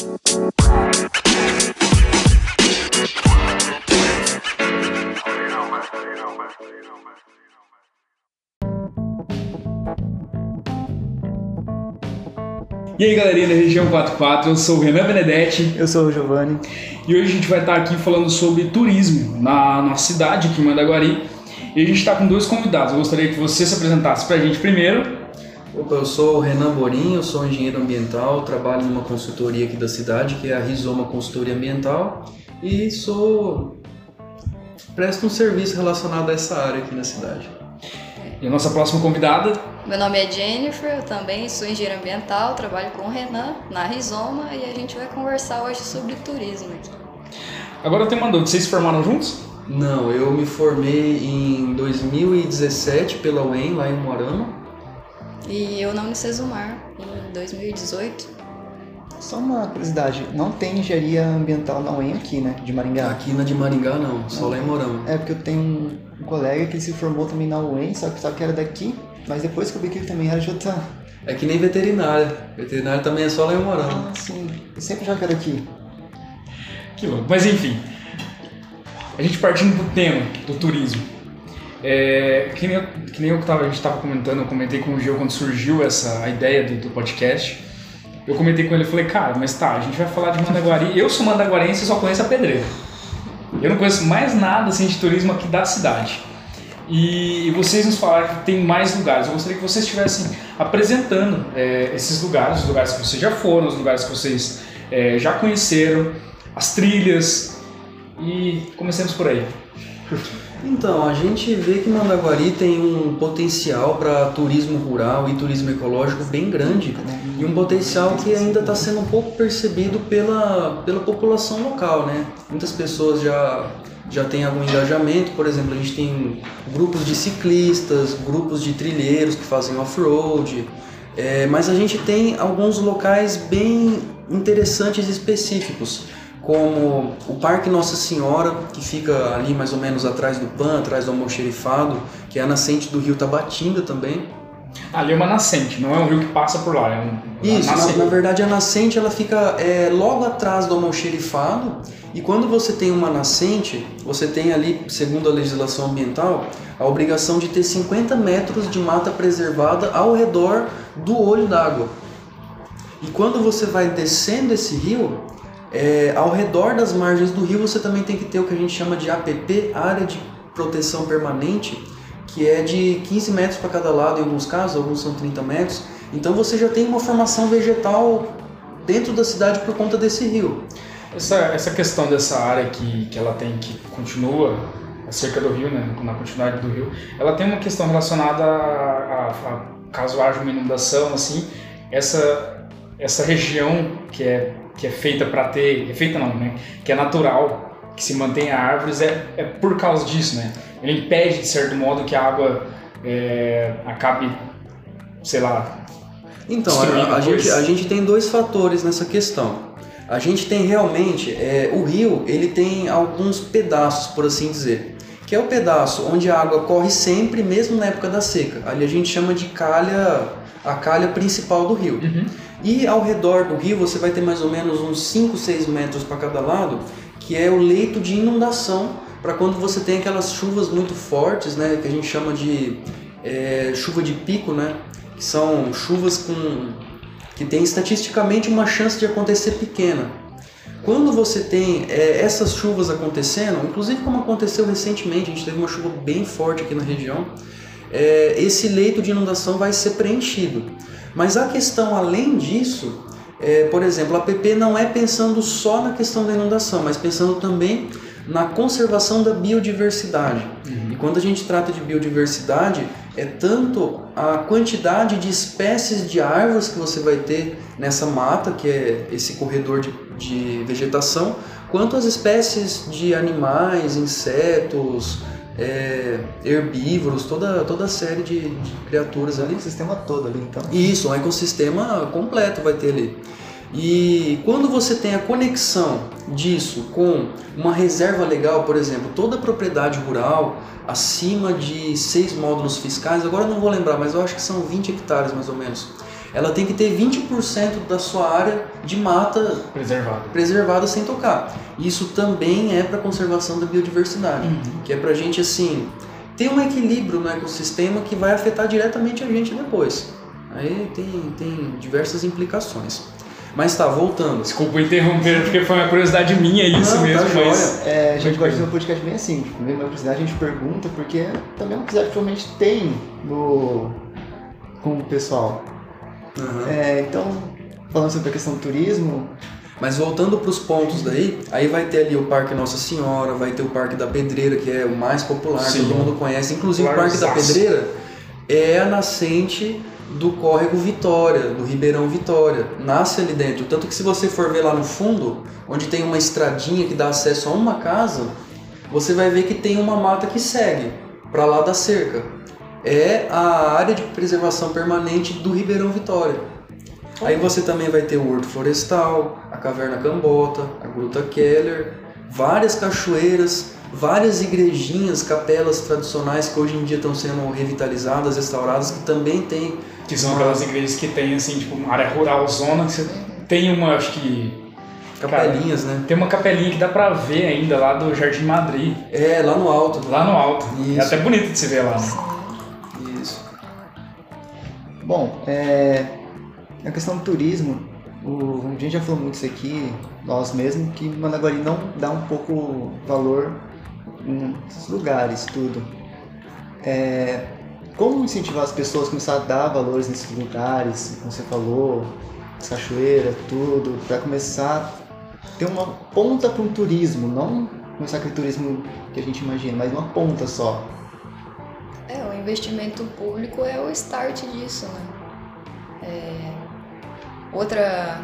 E aí galerinha da região 44, eu sou o Renan Benedetti. Eu sou o Giovanni. E hoje a gente vai estar aqui falando sobre turismo na nossa cidade, aqui em Mandaguari. E a gente está com dois convidados. Eu gostaria que você se apresentasse para a gente primeiro. Opa, eu sou o Renan Borim, eu sou engenheiro ambiental, trabalho numa consultoria aqui da cidade, que é a Rizoma Consultoria Ambiental, e sou presto um serviço relacionado a essa área aqui na cidade. E a nossa próxima convidada? Meu nome é Jennifer, eu também sou engenheira ambiental, trabalho com o Renan na Rizoma e a gente vai conversar hoje sobre turismo aqui. Agora eu tenho uma dúvida, vocês se formaram juntos? Não, eu me formei em 2017 pela UEM, lá em Moarama. E eu na Unicesumar, em 2018. Só uma curiosidade, não tem engenharia ambiental na UEM aqui, né? De Maringá. Aqui na de Maringá não, só lá em Moarama. É porque eu tenho um colega que se formou também na UEM, só que só que era daqui, mas depois que eu vi que ele também era de outra. É que nem veterinária. Veterinária também é só lá em Moarama. Ah, sim. Eu sempre já quero aqui. Que louco. Mas enfim, a gente partindo do tema do turismo. É, que nem que nem eu tava, a gente estava comentando, eu comentei com o Gil quando surgiu essa a ideia do, do podcast. Eu comentei com ele, eu falei, cara, mas tá, a gente vai falar de Mandaguari. Eu sou mandaguarense e só conheço a Pedreira. Eu não conheço mais nada assim, de turismo aqui da cidade. E vocês nos falaram que tem mais lugares. Eu gostaria que vocês estivessem apresentando é, esses lugares, os lugares que vocês já foram, os lugares que vocês é, já conheceram, as trilhas. E comecemos por aí. Então, a gente vê que Mandaguari tem um potencial para turismo rural e turismo ecológico bem grande e um potencial que ainda está sendo um pouco percebido pela, pela população local, né? Muitas pessoas já já têm algum engajamento, por exemplo, a gente tem grupos de ciclistas, grupos de trilheiros que fazem off-road, é, mas a gente tem alguns locais bem interessantes e específicos como o Parque Nossa Senhora, que fica ali mais ou menos atrás do PAN, atrás do almoxerifado, que é a nascente do rio Tabatinga também. Ali é uma nascente, não é um rio que passa por lá, é um Isso, na, na, verdade a nascente ela fica é, logo atrás do almoxerifado e quando você tem uma nascente, você tem ali, segundo a legislação ambiental, a obrigação de ter 50 metros de mata preservada ao redor do olho d'água. E quando você vai descendo esse rio, é, ao redor das margens do rio você também tem que ter o que a gente chama de APP, Área de Proteção Permanente, que é de 15 metros para cada lado em alguns casos, alguns são 30 metros. Então você já tem uma formação vegetal dentro da cidade por conta desse rio. Essa, essa questão dessa área que, que ela tem, que continua cerca do rio, né, na continuidade do rio, ela tem uma questão relacionada a, a, a caso haja uma inundação, assim, essa, essa região que é que é feita para ter, é feita não, né? Que é natural, que se mantém árvores, é, é por causa disso, né? Ele impede, de certo modo, que a água é, acabe, sei lá. Então, a, a gente, a gente tem dois fatores nessa questão. A gente tem realmente, é, o rio, ele tem alguns pedaços, por assim dizer. Que é o pedaço onde a água corre sempre, mesmo na época da seca. Ali a gente chama de calha, a calha principal do rio. Uhum. E ao redor do rio você vai ter mais ou menos uns 5, 6 metros para cada lado, que é o leito de inundação, para quando você tem aquelas chuvas muito fortes, né, que a gente chama de é, chuva de pico, né, que são chuvas com que tem estatisticamente uma chance de acontecer pequena. Quando você tem é, essas chuvas acontecendo, inclusive como aconteceu recentemente, a gente teve uma chuva bem forte aqui na região, é, esse leito de inundação vai ser preenchido. Mas a questão além disso, é, por exemplo, a PP não é pensando só na questão da inundação, mas pensando também na conservação da biodiversidade. Uhum. E quando a gente trata de biodiversidade, é tanto a quantidade de espécies de árvores que você vai ter nessa mata, que é esse corredor de, de vegetação, quanto as espécies de animais, insetos, é, herbívoros, toda, toda a série de, de criaturas ali. O ecossistema todo ali, então. Isso, um ecossistema completo vai ter ali. E quando você tem a conexão disso com uma reserva legal, por exemplo, toda propriedade rural acima de seis módulos fiscais, agora eu não vou lembrar, mas eu acho que são 20 hectares mais ou menos, ela tem que ter 20% da sua área de mata Preservado. preservada sem tocar. Isso também é para conservação da biodiversidade, que é para a gente assim ter um equilíbrio no ecossistema que vai afetar diretamente a gente depois. Aí tem, tem diversas implicações. Mas tá, voltando. Desculpa interromper, porque foi uma curiosidade minha isso Não, tá mesmo, joia. mas. É, a gente Pode gosta de fazer. um podcast bem assim, tipo, mesmo a curiosidade a gente pergunta, porque também é uma curiosidade que provavelmente tem no, com o pessoal. Aham. É, então, falando sobre a questão do turismo, Mas voltando para os pontos daí, aí vai ter ali o Parque Nossa Senhora, vai ter o Parque da Pedreira, que é o mais popular, Sim. todo mundo conhece. Inclusive o Parque da. Pedreira é a nascente do córrego Vitória, do Ribeirão Vitória. Nasce ali dentro. Tanto que se você for ver lá no fundo, onde tem uma estradinha que dá acesso a uma casa, você vai ver que tem uma mata que segue para lá da cerca. É a área de preservação permanente do Ribeirão Vitória. Aí você também vai ter o Horto Florestal, a Caverna Cambota, a Gruta Keller, várias cachoeiras, várias igrejinhas, capelas tradicionais que hoje em dia estão sendo revitalizadas, restauradas, que também tem Que são aquelas igrejas que tem, assim, tipo, uma área rural zona, que você tem uma, acho que. capelinhas, né? Tem uma capelinha que dá pra ver ainda lá do Jardim Madrid, É, lá no alto. lá no alto. Isso. É até bonito de se ver lá, né? Bom, é, a questão do turismo, o, a gente já falou muito isso aqui, nós mesmos, que Managuari não dá um pouco valor nos lugares, tudo. É, como incentivar as pessoas a começar a dar valores nesses lugares, como você falou, as cachoeiras, tudo, para começar a ter uma ponta para um turismo, não começar aquele turismo que a gente imagina, mas uma ponta só. É, o investimento público é o start disso, né? É, outra,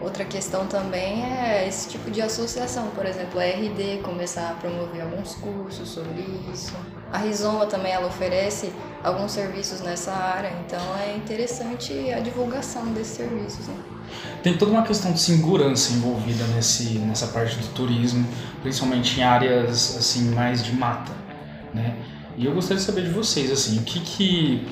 outra questão também é esse tipo de associação, por exemplo, a RD começar a promover alguns cursos sobre isso. A Rizoma também ela oferece alguns serviços nessa área, então é interessante a divulgação desses serviços. Né? Tem toda uma questão de segurança envolvida nesse, nessa parte do turismo, principalmente em áreas assim mais de mata, né? E eu gostaria de saber de vocês assim, o que que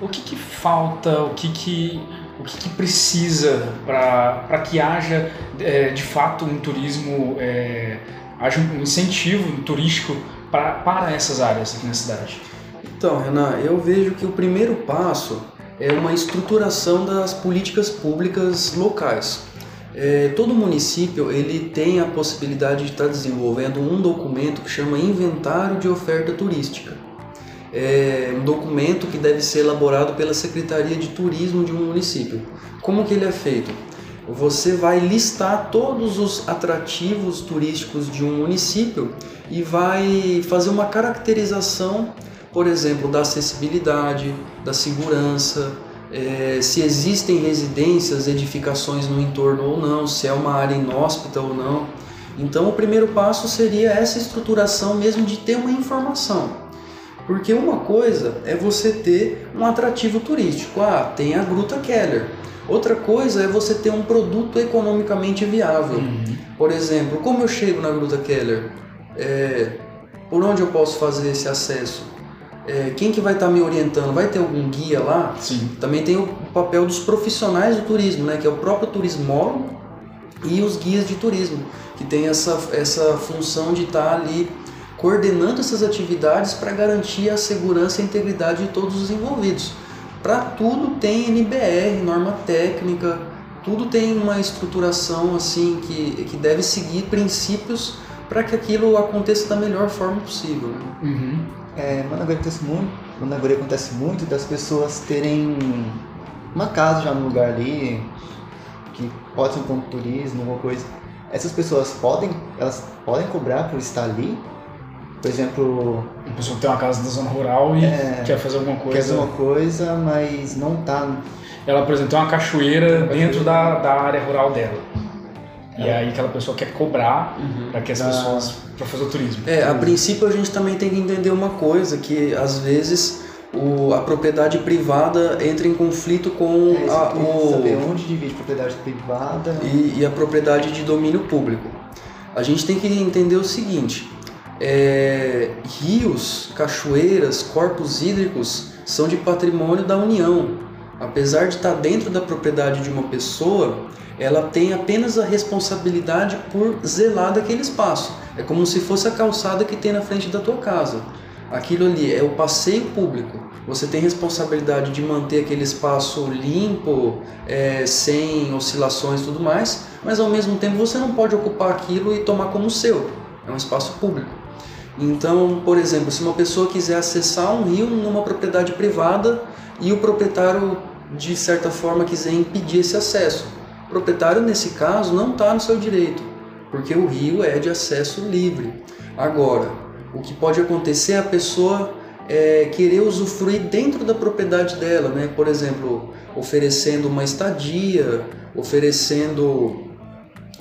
o que, que falta, o que que o que, que precisa para que haja é, de fato um turismo, é, haja um incentivo turístico pra, para essas áreas aqui na cidade? Então, Renan, eu vejo que o primeiro passo é uma estruturação das políticas públicas locais. É, todo município ele tem a possibilidade de estar desenvolvendo um documento que chama Inventário de Oferta Turística. É um documento que deve ser elaborado pela Secretaria de Turismo de um município. Como que ele é feito? Você vai listar todos os atrativos turísticos de um município e vai fazer uma caracterização, por exemplo, da acessibilidade, da segurança, eh, se existem residências, edificações no entorno ou não, se é uma área inóspita ou não. Então, o primeiro passo seria essa estruturação mesmo de ter uma informação. Porque uma coisa é você ter um atrativo turístico. Ah, tem a Gruta Keller. Outra coisa é você ter um produto economicamente viável. Por exemplo, como eu chego na Gruta Keller? É, por onde eu posso fazer esse acesso? É, quem que vai estar me orientando? Vai ter algum guia lá? Sim. Também tem o papel dos profissionais do turismo, né? que é o próprio turismólogo e os guias de turismo, que tem essa, essa função de estar ali coordenando essas atividades para garantir a segurança e a integridade de todos os envolvidos. Para tudo tem NBR, norma técnica, tudo tem uma estruturação assim que, que deve seguir princípios para que aquilo aconteça da melhor forma possível. né? Uhum. É, acontece muito, Managuari acontece muito das pessoas terem uma casa já no lugar ali, que pode ser um ponto de turismo, alguma coisa. Essas pessoas podem, elas podem cobrar por estar ali? Por exemplo, Uma pessoa que tem uma casa na zona rural e É. quer fazer alguma coisa. quer fazer uma coisa, mas não tá. Ela, por exemplo, tem uma cachoeira Uma dentro da, da área rural dela. E aí aquela pessoa quer cobrar para que as pessoas para fazer o turismo. É, a princípio a gente também tem que entender uma coisa, que às vezes o, a propriedade privada entra em conflito com É, a, queria saber o, onde divide propriedade privada. e, e a propriedade de domínio público. A gente tem que entender o seguinte: é, rios, cachoeiras, corpos hídricos são de patrimônio da União. apesar de estar dentro da propriedade de uma pessoa, ela tem apenas a responsabilidade por zelar daquele espaço. É como se fosse a calçada que tem na frente da tua casa. Aquilo ali é o passeio público. Você tem responsabilidade de manter aquele espaço limpo, é, sem oscilações e tudo mais, mas ao mesmo tempo você não pode ocupar aquilo e tomar como seu. É um espaço público. Então, por exemplo, se uma pessoa quiser acessar um rio numa propriedade privada e o proprietário de certa forma quiser impedir esse acesso, o proprietário nesse caso não está no seu direito, porque o rio é de acesso livre. Agora, o que pode acontecer é a pessoa é, querer usufruir dentro da propriedade dela, né? Por exemplo, oferecendo uma estadia, oferecendo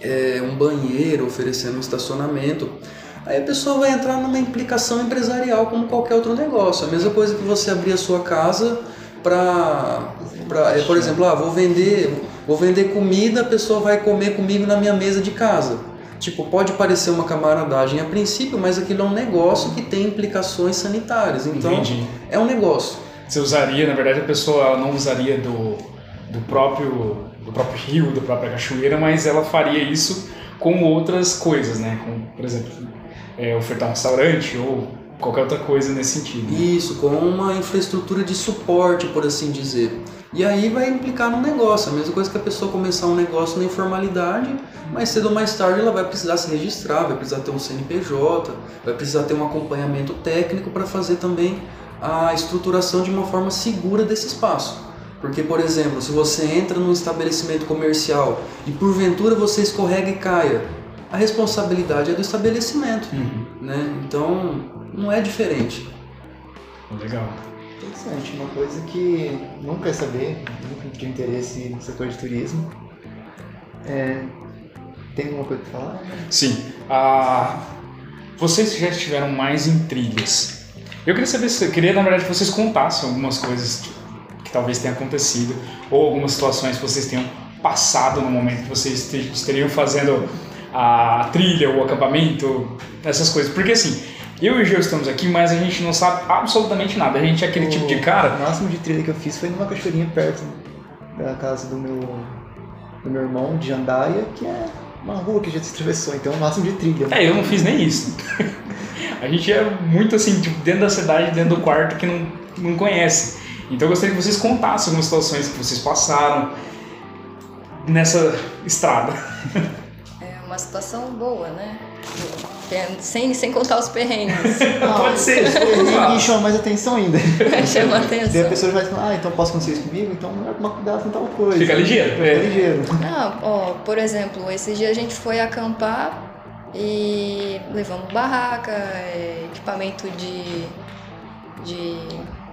é, um banheiro, oferecendo um estacionamento. Aí a pessoa vai entrar numa implicação empresarial como qualquer outro negócio. A mesma coisa que você abrir a sua casa para, é, por exemplo, ah, vou vender, vou vender comida, a pessoa vai comer comigo na minha mesa de casa. Tipo, pode parecer uma camaradagem a princípio, mas aquilo é um negócio que tem implicações sanitárias. Então, Entendi. é um negócio. Você usaria, na verdade, a pessoa não usaria do, do próprio do próprio rio, da própria cachoeira, mas ela faria isso com outras coisas, né? Com, por exemplo, é, ofertar um restaurante ou qualquer outra coisa nesse sentido. Né? Isso, com uma infraestrutura de suporte, por assim dizer. E aí vai implicar no negócio, a mesma coisa que a pessoa começar um negócio na informalidade, mas cedo ou mais tarde ela vai precisar se registrar, vai precisar ter um CNPJ, vai precisar ter um acompanhamento técnico para fazer também a estruturação de uma forma segura desse espaço. Porque, por exemplo, se você entra num estabelecimento comercial e porventura você escorrega e caia, a responsabilidade é do estabelecimento, uhum. né? Então, não é diferente. Legal. Interessante, uma coisa que nunca quer saber, nunca tive interesse no setor de turismo. É... Tem alguma coisa para falar? Sim. Ah, vocês já estiveram mais em trilhas. Eu queria saber, eu queria na verdade que vocês contassem algumas coisas que talvez tenha acontecido, ou algumas situações que vocês tenham passado no momento que vocês estariam fazendo a trilha, o acampamento, essas coisas. Porque assim, eu e o Gil estamos aqui, mas a gente não sabe absolutamente nada. A gente é aquele o, tipo de cara. O máximo de trilha que eu fiz foi numa cachoeirinha perto da casa do meu, do meu irmão, de Jandaia, que é uma rua que a gente atravessou, então é o máximo de trilha. É, eu não fiz nem isso. a gente é muito assim, tipo, dentro da cidade, dentro do quarto, que não, não conhece. Então eu gostaria que vocês contassem algumas situações que vocês passaram nessa estrada. É uma situação boa, né? Sem, sem contar os perrengues. Pode ser. Perrengues chamam mais atenção ainda. Chama atenção. Daí a pessoa vai falar, ah, então posso acontecer isso comigo? Então melhor tomar cuidado com tal coisa. Fica ligeiro. Fica é. ligeiro. Não, ó, por exemplo, esse dia a gente foi acampar e levamos barraca, é, equipamento de, de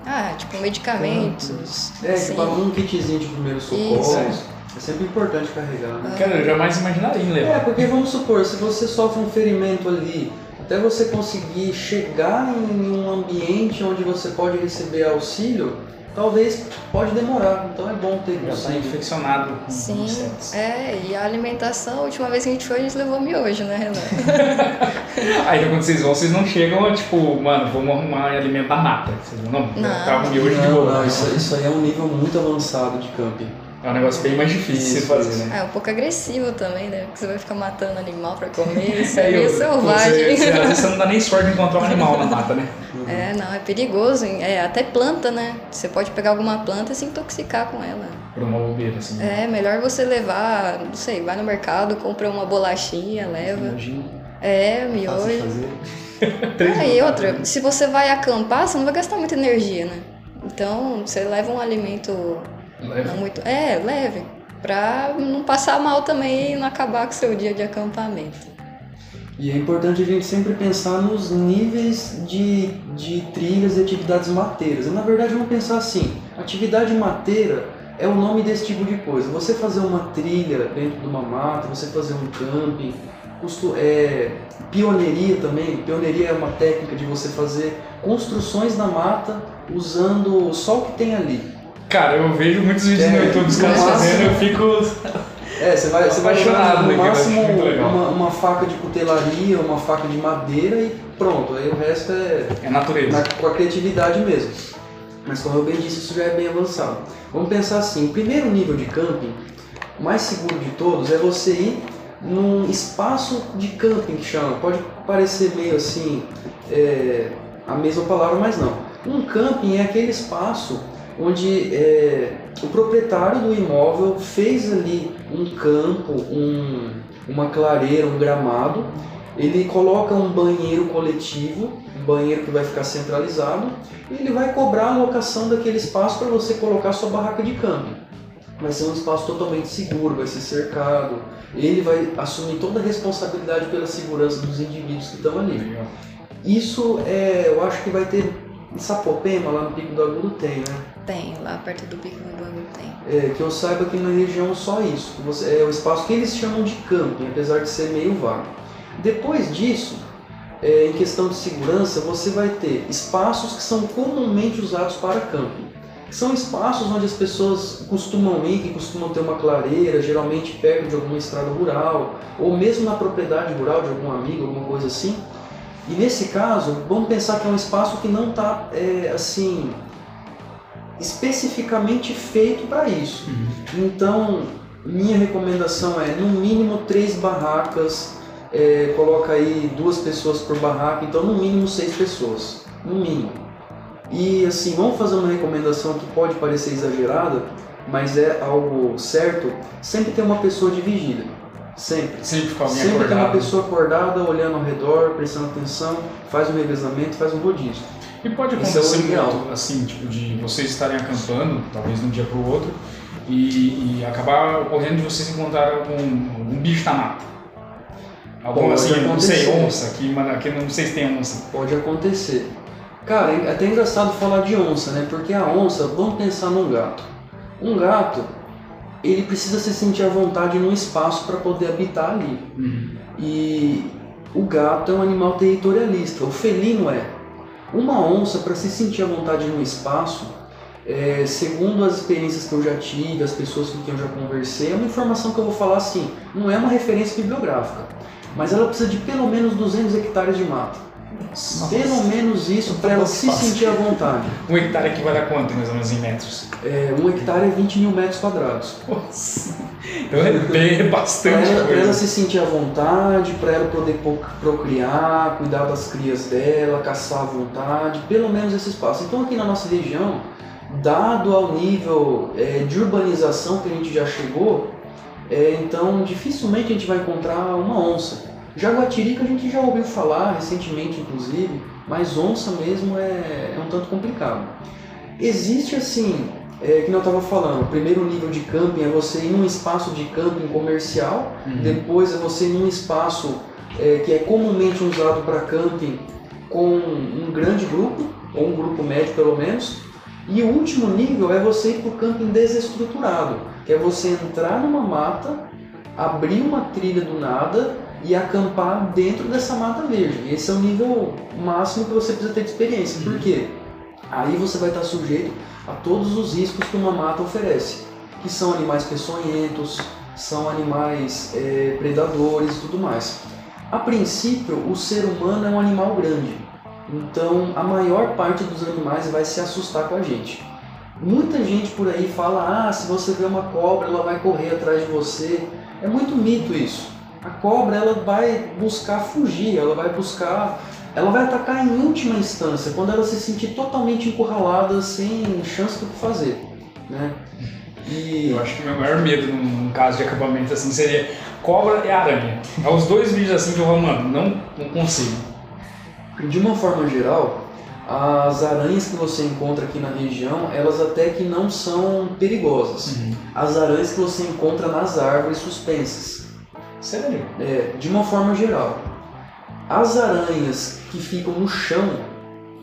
ah, tipo medicamentos. É, assim. um kitzinho de primeiro socorro. É sempre importante carregar. Né? Cara, eu jamais imaginaria em levar. É, porque vamos supor, se você sofre um ferimento ali, até você conseguir chegar em um ambiente onde você pode receber auxílio, talvez pode demorar, então é bom ter Já está infeccionado Sim, insetos. é, e a alimentação, a última vez que a gente foi, a gente levou miojo, né, Renan? Aí quando vocês vão, vocês não chegam, tipo, mano, vamos arrumar alimento da mata. Vocês não, não, não. Tá miojo não, de boa. Não, isso, isso aí é um nível muito avançado de camping. É um negócio bem mais difícil de fazer, né? É um pouco agressivo também, né? Porque você vai ficar matando animal pra comer, isso aí é selvagem. Você, você, às vezes você não dá nem sorte de encontrar um animal na mata, né? É, não, é perigoso. É, até planta, né? Você pode pegar alguma planta e se intoxicar com ela. Por uma bobeira, assim. Né? É, melhor você levar, não sei, vai no mercado, compra uma bolachinha, leva. Imagina. É, miojo. ah, e outra, se você vai acampar, você não vai gastar muita energia, né? Então, você leva um alimento Leve. Não muito, é, leve. Pra não passar mal também e não acabar com o seu dia de acampamento. E é importante a gente sempre pensar nos níveis de, de trilhas e atividades mateiras. E, na verdade, vamos pensar assim: atividade mateira é o nome desse tipo de coisa. Você fazer uma trilha dentro de uma mata, você fazer um camping, é, pioneiria também. Pioneiria é uma técnica de você fazer construções na mata usando só o que tem ali. Cara, eu vejo muitos vídeos é, no YouTube dos caras fazendo eu fico. É, você vai, você vai apaixonado no máximo uma, uma, faca de cutelaria, uma faca de madeira e pronto. Aí o resto é. É natureza. Na, com a criatividade mesmo. Mas como eu bem disse, isso já é bem avançado. Vamos pensar assim, o primeiro nível de camping, o mais seguro de todos, é você ir num espaço de camping que chama. Pode parecer meio assim é, a mesma palavra, mas não. Um camping é aquele espaço onde é, o proprietário do imóvel fez ali um campo, um, uma clareira, um gramado, ele coloca um banheiro coletivo, um banheiro que vai ficar centralizado, e ele vai cobrar a locação daquele espaço para você colocar sua barraca de camping. Vai ser um espaço totalmente seguro, vai ser cercado, ele vai assumir toda a responsabilidade pela segurança dos indivíduos que estão ali. Isso é, eu acho que vai ter em Sapopema, lá no Pico do Agudo, tem, né? Tem, lá perto do Pico do Agudo tem. É, que eu saiba que na região só isso. Você, é o espaço que eles chamam de camping, apesar de ser meio vago. Depois disso, é, em questão de segurança, você vai ter espaços que são comumente usados para camping. São espaços onde as pessoas costumam ir, que costumam ter uma clareira, geralmente perto de alguma estrada rural, ou mesmo na propriedade rural de algum amigo, alguma coisa assim. E nesse caso, vamos pensar que é um espaço que não está é, assim especificamente feito para isso. Uhum. Então, minha recomendação é no mínimo três barracas, é, coloca aí duas pessoas por barraca, então no mínimo seis pessoas, no mínimo. E assim, vamos fazer uma recomendação que pode parecer exagerada, mas é algo certo, sempre tem uma pessoa de vigília. Sempre. Sempre fica alguém Sempre acordado. tem uma pessoa acordada, olhando ao redor, prestando atenção, faz um revezamento, faz um rodízio. E pode Isso é acontecer ideal. muito, assim, tipo, de vocês estarem acampando, talvez de um dia para o outro, e, e acabar ocorrendo de vocês encontrarem algum, algum bicho na mata. Algum, assim, não sei, onça, que, aqui não sei se tem onça. Pode acontecer. Cara, é até engraçado falar de onça, né? Porque a onça, vamos pensar num gato. Um gato, ele precisa se sentir à vontade num espaço para poder habitar ali. E o gato é um animal territorialista, o felino é. Uma onça, para se sentir à vontade num espaço, é, segundo as experiências que eu já tive, as pessoas com quem eu já conversei, é uma informação que eu vou falar assim, não é uma referência bibliográfica, mas ela precisa de pelo menos 200 hectares de mata. Pelo menos isso para ela se Fácil. sentir à vontade. Um hectare equivale a quanto, mais ou menos, em metros? É, um hectare é 20 mil metros quadrados. Nossa. Então é bem é Para bastante ela, pra ela coisa. se sentir à vontade, para ela poder po- procriar, cuidar das crias dela, caçar à vontade, pelo menos esse espaço. Então aqui na nossa região, dado ao nível é, de urbanização que a gente já chegou, é, então dificilmente a gente vai encontrar uma onça. Jaguatirica a gente já ouviu falar recentemente, inclusive, mas onça mesmo é, é um tanto complicado. Existe assim, é, que eu estava falando, o primeiro nível de camping é você ir num espaço de camping comercial, Uhum. depois é você ir num espaço é, que é comumente usado para camping com um grande grupo, ou um grupo médio pelo menos, e o último nível é você ir para o camping desestruturado, que é você entrar numa mata, abrir uma trilha do nada e acampar dentro dessa mata verde. Esse é o nível máximo que você precisa ter de experiência. Por quê? Aí você vai estar sujeito a todos os riscos que uma mata oferece, que são animais peçonhentos, são animais é, predadores e tudo mais. A princípio, o ser humano é um animal grande, então a maior parte dos animais vai se assustar com a gente. Muita gente por aí fala: ah, se você vê uma cobra, ela vai correr atrás de você. É muito mito isso. A cobra ela vai buscar fugir, ela vai buscar, ela vai atacar em última instância, quando ela se sentir totalmente encurralada, sem chance do que fazer, né? E Eu acho que o meu maior medo num, caso de acampamento assim seria cobra e aranha. É os dois vídeos assim que eu falo, mano, não, não consigo. De uma forma geral, as aranhas que você encontra aqui na região, elas até que não são perigosas. As aranhas que você encontra nas árvores suspensas. Sério? É, de uma forma geral. As aranhas que ficam no chão,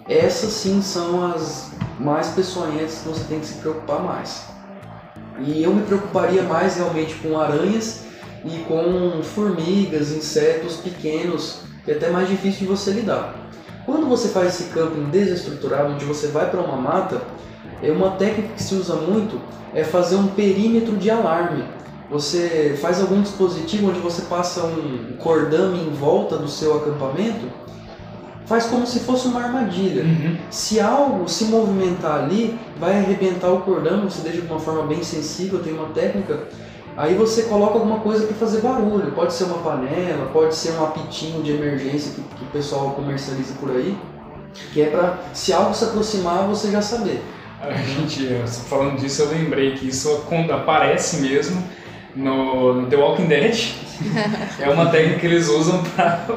essas sim são as mais peçonhentas que você tem que se preocupar mais. E eu me preocuparia mais realmente com aranhas e com formigas, insetos pequenos, que é até mais difícil de você lidar. Quando você faz esse camping desestruturado, onde você vai para uma mata, é uma técnica que se usa muito é fazer um perímetro de alarme. Você faz algum dispositivo onde você passa um cordame em volta do seu acampamento faz como se fosse uma armadilha. Uhum. Se algo se movimentar ali, vai arrebentar o cordão, você deixa de uma forma bem sensível, tem uma técnica. Aí você coloca alguma coisa para fazer barulho. Pode ser uma panela, pode ser um apitinho de emergência que, que o pessoal comercializa por aí. Que é para, se algo se aproximar, você já saber. A gente, falando disso, eu lembrei que isso aparece mesmo no, no The Walking Dead. é uma técnica que eles usam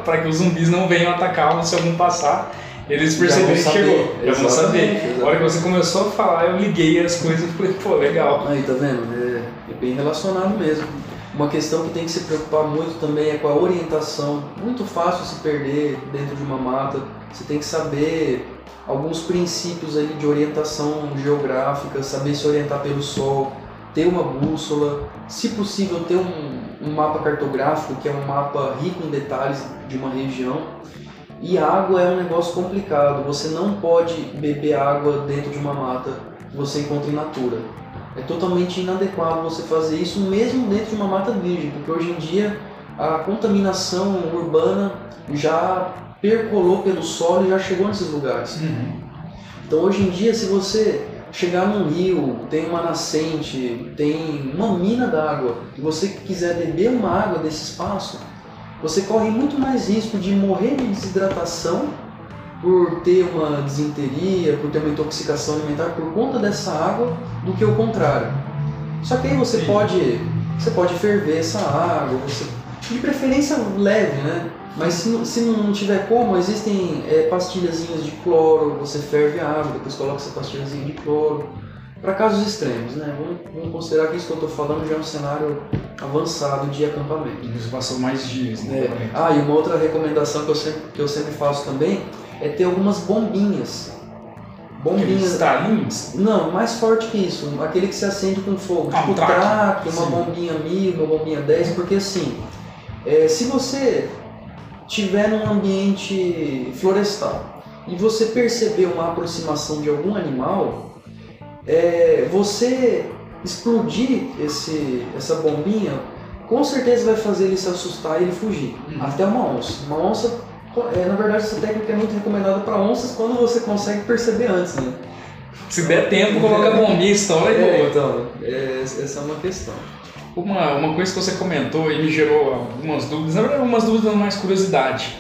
para que os zumbis não venham atacar se algum passar. Eles perceberem que chegou. Já vão saber. Exatamente. A hora que você começou a falar, eu liguei as coisas e falei, pô, legal. Aí, tá vendo? É, é bem relacionado mesmo. Uma questão que tem que se preocupar muito também é com a orientação. Muito fácil se perder dentro de uma mata. Você tem que saber alguns princípios ali de orientação geográfica, saber se orientar pelo sol, ter uma bússola, se possível ter um, um mapa cartográfico, que é um mapa rico em detalhes de uma região. E água é um negócio complicado, você não pode beber água dentro de uma mata que você encontra em natura. É totalmente inadequado você fazer isso mesmo dentro de uma mata virgem, porque hoje em dia a contaminação urbana já percolou pelo solo e já chegou nesses lugares. Uhum. Então hoje em dia, se você chegar num rio, tem uma nascente, tem uma mina d'água, e você quiser beber uma água desse espaço, você corre muito mais risco de morrer de desidratação por ter uma desinteria, por ter uma intoxicação alimentar por conta dessa água, do que o contrário. Só que aí você Sim. pode, você pode ferver essa água, você, de preferência leve, né? Mas se, não- se não tiver como, existem é, pastilhazinhas de cloro, você ferve a água, depois coloca essa pastilhazinha de cloro. Para casos extremos, né? Vamos, vamos considerar que isso que eu estou falando já é um cenário avançado de acampamento. E Você passou mais dias, né? É. Ah, e uma outra recomendação que eu sempre, que eu sempre faço também é ter algumas bombinhas. Bombinhas. estalinhos? Não, mais forte que isso, aquele que se acende com fogo. Ah, tipo um traque. traque, uma bombinha 1000, uma bombinha 10, porque assim, é, se você tiver num ambiente florestal e você perceber uma aproximação de algum animal, é, você explodir esse, essa bombinha com certeza vai fazer ele se assustar e ele fugir. Uhum. Até uma onça. Uma onça, é, na verdade, essa técnica é muito recomendada para onças quando você consegue perceber antes, né? Se der tempo, coloca a bombinha, estoura e É, boa. então, é, essa é uma questão. Uma, uma coisa que você comentou e me gerou algumas dúvidas, na verdade, algumas dúvidas mais curiosidade,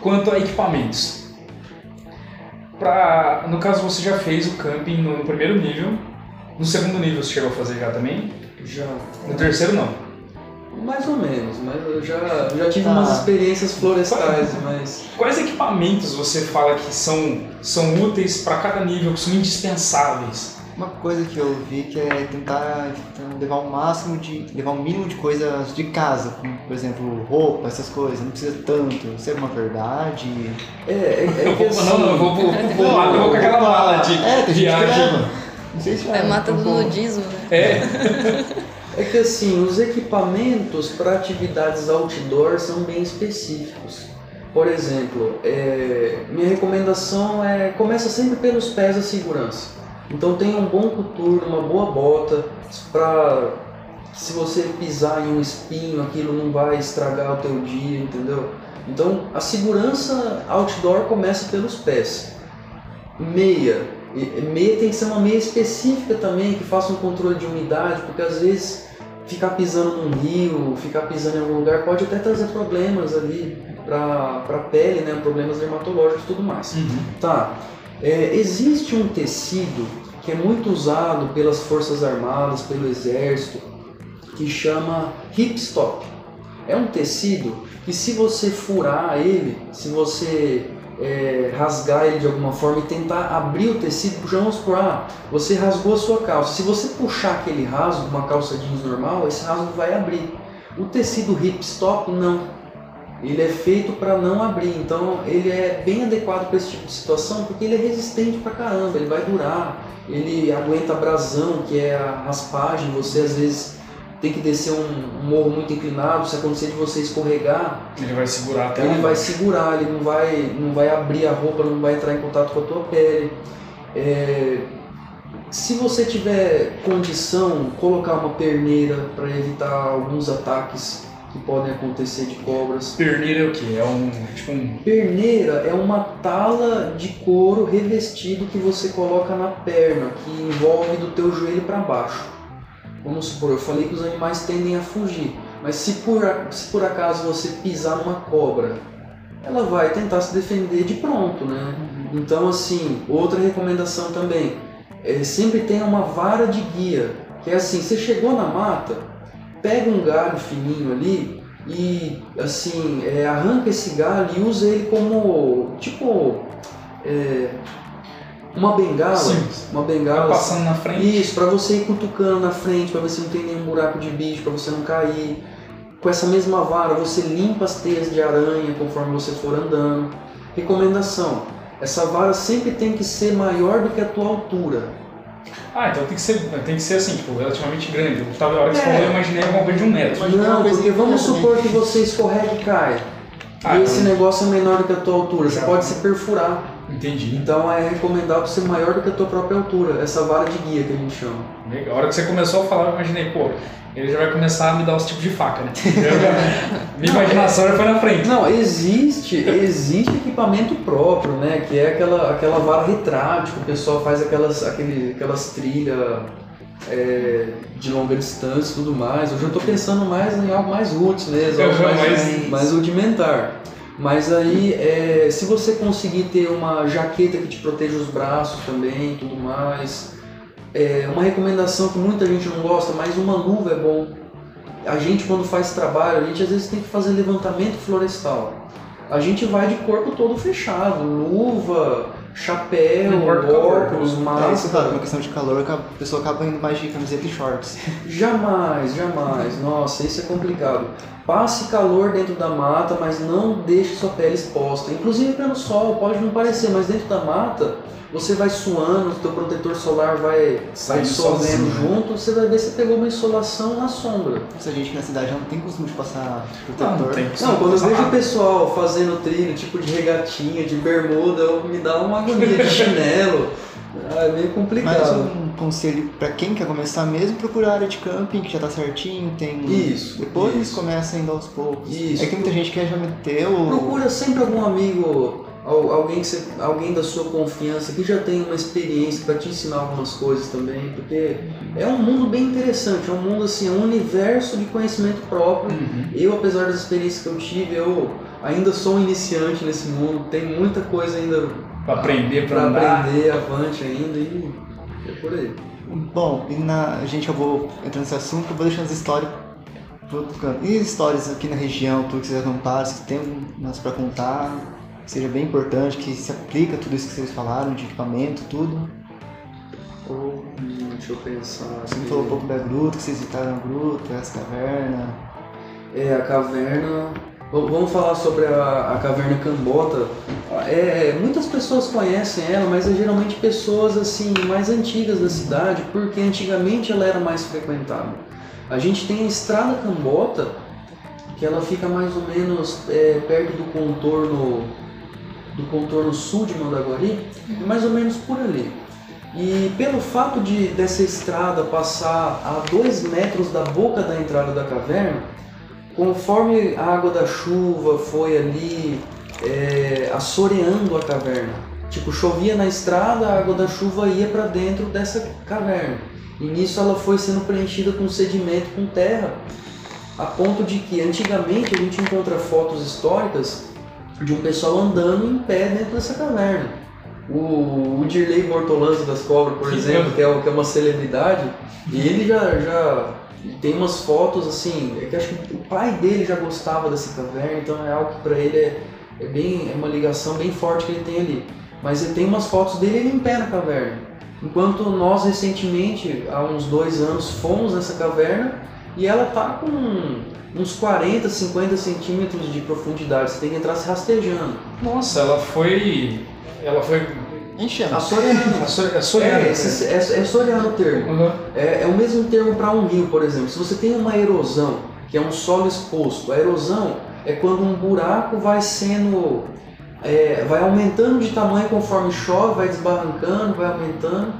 quanto a equipamentos. Pra, no caso, você já fez o camping no primeiro nível, no segundo nível você chegou a fazer já também, Já. no terceiro não. Mais ou menos, mas eu já, já tive Tá. umas experiências florestais, mas. Quais equipamentos você fala que são, são úteis para cada nível, que são indispensáveis? Uma coisa que eu vi que é tentar levar o máximo de. levar o mínimo de coisas de casa, como por exemplo roupa, essas coisas, não precisa tanto. Isso é uma verdade. É, é, é Eu que vou, assim, não, não, eu vou, vou, eu vou com aquela mala de É, tem gente que viagem. leva. Não sei se É mata do nudismo, né? É, É que assim, os equipamentos para atividades outdoor são bem específicos. Por exemplo, é, minha recomendação é começa sempre pelos pés da segurança. Então tenha um bom coturno, uma boa bota para se você pisar em um espinho, aquilo não vai estragar o teu dia, entendeu? Então a segurança outdoor começa pelos pés. Meia. Meia tem que ser uma meia específica também, que faça um controle de umidade, porque às vezes ficar pisando num rio, ficar pisando em algum lugar pode até trazer problemas ali para a pele, né? problemas dermatológicos e tudo mais. Tá, é, existe um tecido que é muito usado pelas forças armadas, pelo exército, que chama hipstop. É um tecido que se você furar ele, se você é, rasgar ele de alguma forma e tentar abrir o tecido, vamos por ah, você rasgou a sua calça. Se você puxar aquele rasgo, uma calça jeans normal, esse rasgo vai abrir. O tecido hipstop não. Ele é feito para não abrir, então ele é bem adequado para esse tipo de situação porque ele é resistente pra caramba, ele vai durar, ele aguenta abrasão, que é a raspagem, você às vezes tem que descer um um morro muito inclinado, se acontecer de você escorregar, ele vai segurar até ele vai segurar, ele não vai, não vai abrir a roupa, não vai entrar em contato com a tua pele. É, se você tiver condição, colocar uma perneira para evitar alguns ataques que podem acontecer de cobras. Perneira é o quê? É um. Tipo um. Perneira é uma tala de couro revestido que você coloca na perna, que envolve do teu joelho para baixo. Vamos supor, eu falei que os animais tendem a fugir, mas se por, se por acaso você pisar numa cobra, ela vai tentar se defender de pronto, né? Então, assim, outra recomendação também, é, sempre tenha uma vara de guia, que é assim, você chegou na mata, pega um galho fininho ali e, assim, é, arranca esse galho e usa ele como, tipo, é, uma bengala, Sim. uma bengala. Vai passando na frente. Isso, pra você ir cutucando na frente, ver se não tem nenhum buraco de bicho, pra você não cair. Com essa mesma vara, você limpa as teias de aranha conforme você for andando. Recomendação: essa vara sempre tem que ser maior do que a tua altura. Ah, então tem que ser, tem que ser assim, tipo, relativamente grande. Eu tava, a hora que você É. falou, eu imaginei alguma coisa de um metro. Não, porque vamos supor que você escorrega e cai. Ah, e esse então- negócio é menor do que a tua altura, você pode se perfurar. Entendi. Então é recomendável ser maior do que a tua própria altura, essa vara de guia que a gente chama. Legal. A hora que você começou a falar, eu imaginei, pô, ele já vai começar a me dar os tipos de faca, né? Já- Minha imaginação já foi na frente. Não, existe, existe equipamento próprio, né? Que é aquela, aquela vara retrátil, que o pessoal faz aquelas, aquele, aquelas trilhas é, de longa distância e tudo mais. Hoje eu tô pensando mais em algo mais roots mesmo, algo Uhum, mais, mais- mais rudimentar. Mas aí, é, se você conseguir ter uma jaqueta que te proteja os braços também tudo mais, é uma recomendação que muita gente não gosta, mas uma luva é bom. A gente, quando faz trabalho, a gente às vezes tem que fazer levantamento florestal. A gente vai de corpo todo fechado, luva, chapéu, óculos, É isso, máscara. claro, uma questão de calor, a pessoa acaba indo mais de camiseta e shorts. Jamais, jamais. Nossa, isso é complicado. Passe calor dentro da mata, mas não deixe sua pele exposta. Inclusive pelo sol, pode não parecer, mas dentro da mata você vai suando, o teu protetor solar vai, vai Saindo dissolvendo sozinho. junto, você vai ver se pegou uma insolação na sombra. Essa gente que na cidade já não tem costume de passar Não, protetor. não tem. Não, quando eu vejo o pessoal fazendo trilho, tipo de regatinha, de bermuda, eu- me dá uma agonia de chinelo. Ah, é meio Mas complicado. um conselho pra quem quer começar mesmo, procurar a área de camping, que já tá certinho, tem... Isso, Depois isso. começa indo aos poucos. Isso. É que muita gente quer já meter o... Procura sempre algum amigo, alguém, que você- alguém da sua confiança que já tem uma experiência para te ensinar algumas coisas também, porque é um mundo bem interessante, é um mundo assim, é um universo de conhecimento próprio. Uhum. Eu, apesar das experiências que eu tive, eu ainda sou um iniciante nesse mundo, tem muita coisa ainda Pra aprender, para aprender, avante ainda e é por aí. Bom, e na... gente, eu vou entrar nesse assunto, eu vou deixando as histórias pro outro canto. E histórias aqui na região, tudo que vocês acamparam, se tem umas pra contar, seja bem importante, que se aplica tudo isso que vocês falaram, de equipamento, tudo. Ou Hum, deixa eu pensar. você me falou um pouco da gruta, que vocês visitaram a gruta, essa caverna. É, a caverna. Vamos falar sobre a, a caverna Cambota. É, muitas pessoas conhecem ela, mas é geralmente pessoas assim mais antigas da cidade, porque antigamente ela era mais frequentada. A gente tem a Estrada Cambota, que ela fica mais ou menos é, perto do contorno do contorno sul de Mandaguari, mais ou menos por ali. E pelo fato de dessa estrada passar a dois metros da boca da entrada da caverna, conforme a água da chuva foi ali é, assoreando a caverna, tipo chovia na estrada, a água da chuva ia para dentro dessa caverna. E nisso ela foi sendo preenchida com sedimento, com terra, a ponto de que antigamente a gente encontra fotos históricas de um pessoal andando em pé dentro dessa caverna. O, o Dirley Bortolanza das Cobras, por Que exemplo, que é, que é uma celebridade, ele já, já tem umas fotos assim, é que acho que o pai dele já gostava dessa caverna, então é algo que para ele é, é bem é uma ligação bem forte que ele tem ali. Mas ele tem umas fotos dele ele em pé na caverna. Enquanto nós recentemente, há uns dois anos, fomos nessa caverna e ela tá com uns 40, 50 centímetros de profundidade. Você tem que entrar se rastejando. Nossa, ela foi. Ela foi. Enchendo. Assoreando. É Soriana. É, é, é soreano o termo. Uhum. É, é o mesmo termo para um rio, por exemplo. Se você tem uma erosão, que é um solo exposto, a erosão é quando um buraco vai sendo. é, vai aumentando de tamanho conforme chove, vai desbarrancando, vai aumentando.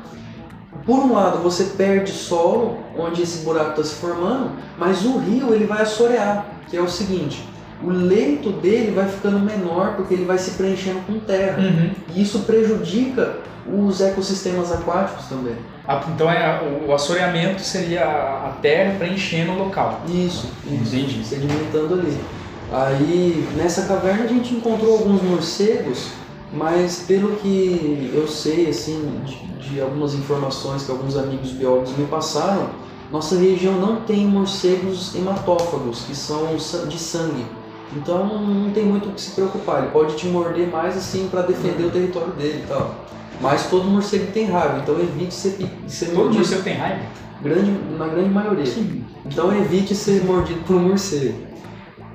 Por um lado, você perde solo, onde esse buraco está se formando, mas o rio ele vai assorear. que é o seguinte, o leito dele vai ficando menor porque ele vai se preenchendo com terra. Uhum. E isso prejudica os ecossistemas aquáticos também. Ah, Então é, o assoreamento seria a terra preenchendo o local. Isso, isso. Entendi. Sedimentando ali. Aí nessa caverna a gente encontrou alguns morcegos, mas pelo que eu sei assim de, de algumas informações que alguns amigos biólogos me passaram, nossa região não tem morcegos hematófagos, que são de sangue. Então não tem muito o que se preocupar. Ele pode te morder mais assim para defender o território dele e tal. Mas todo morcego tem raiva, então evite ser, ser Todo mordido. morcego tem raiva? Grande, na grande maioria. Que- Então evite ser mordido por um morcego.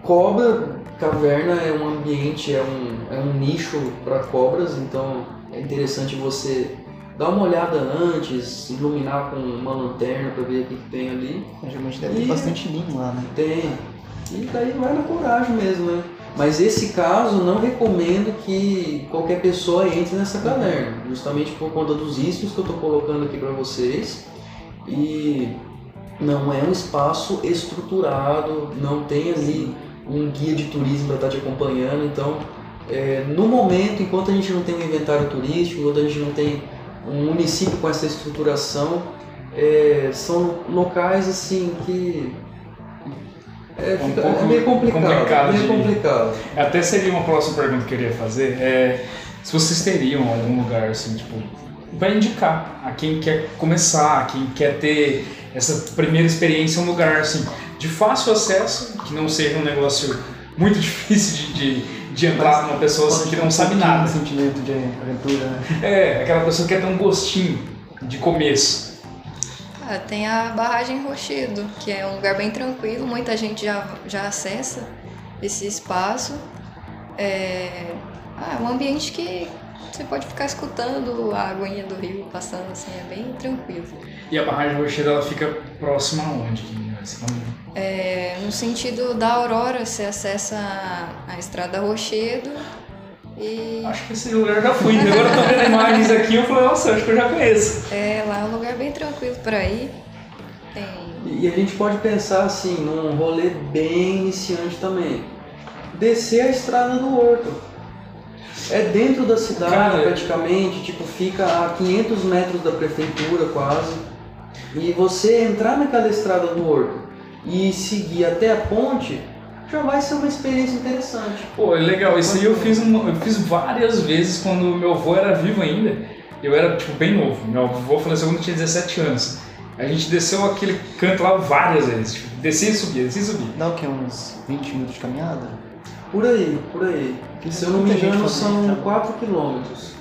Cobra, caverna é um ambiente, é um, é um nicho para cobras, então é interessante você dar uma olhada antes, iluminar com uma lanterna para ver o que, que tem ali. Geralmente deve ter E- bastante linho lá, né? Tem. E daí vai na coragem mesmo, né? Mas esse caso não recomendo que qualquer pessoa entre nessa caverna, justamente por conta dos riscos que eu estou colocando aqui para vocês. E não é um espaço estruturado, não tem ali um guia de turismo para estar te acompanhando. Então, é, no momento, enquanto a gente não tem um inventário turístico, enquanto a gente não tem um município com essa estruturação, é, são locais assim que é, Um fica- pouco é meio complicado, complicado meio de- complicado. Até seria uma próxima pergunta que eu queria fazer. É, se vocês teriam algum lugar assim, tipo, para indicar a quem quer começar, a quem quer ter essa primeira experiência, um lugar assim de fácil acesso, que não seja um negócio muito difícil de, de, de entrar numa pessoa assim, que não sabe nada. Um sentimento de aventura, né? É, aquela pessoa que quer ter um gostinho de começo. Ah, tem a Barragem Rochedo, que é um lugar bem tranquilo, muita gente já, já acessa esse espaço. É, ah, é um ambiente que você pode ficar escutando a aguinha do rio passando assim, é bem tranquilo. E a barragem rocheira ela fica próxima aonde? Assim, É, no sentido da Aurora, você acessa a, a Estrada Rochedo e Acho que esse lugar eu já fui. Agora eu tô vendo imagens aqui eu falei, nossa, acho que eu já conheço. é, lá é um lugar bem tranquilo para ir. Tem E a gente pode pensar assim, num rolê bem iniciante também. Descer a estrada do Horto. É dentro da cidade Cara, praticamente, tipo, fica a 500 metros da prefeitura quase. E você entrar naquela estrada do Horto e seguir até a ponte, já vai ser uma experiência interessante. Pô, é legal. Isso aí eu fiz, uma- eu fiz várias vezes quando meu avô era vivo ainda. Eu era, tipo, bem novo. Meu avô faleceu quando eu tinha 17 anos. A gente desceu aquele canto lá várias vezes. Tipo, descia e subia, descia e subia. Dá o que? Uns 20 minutos de caminhada? Por aí, por aí. Se eu não me engano, são então. 4 quilômetros.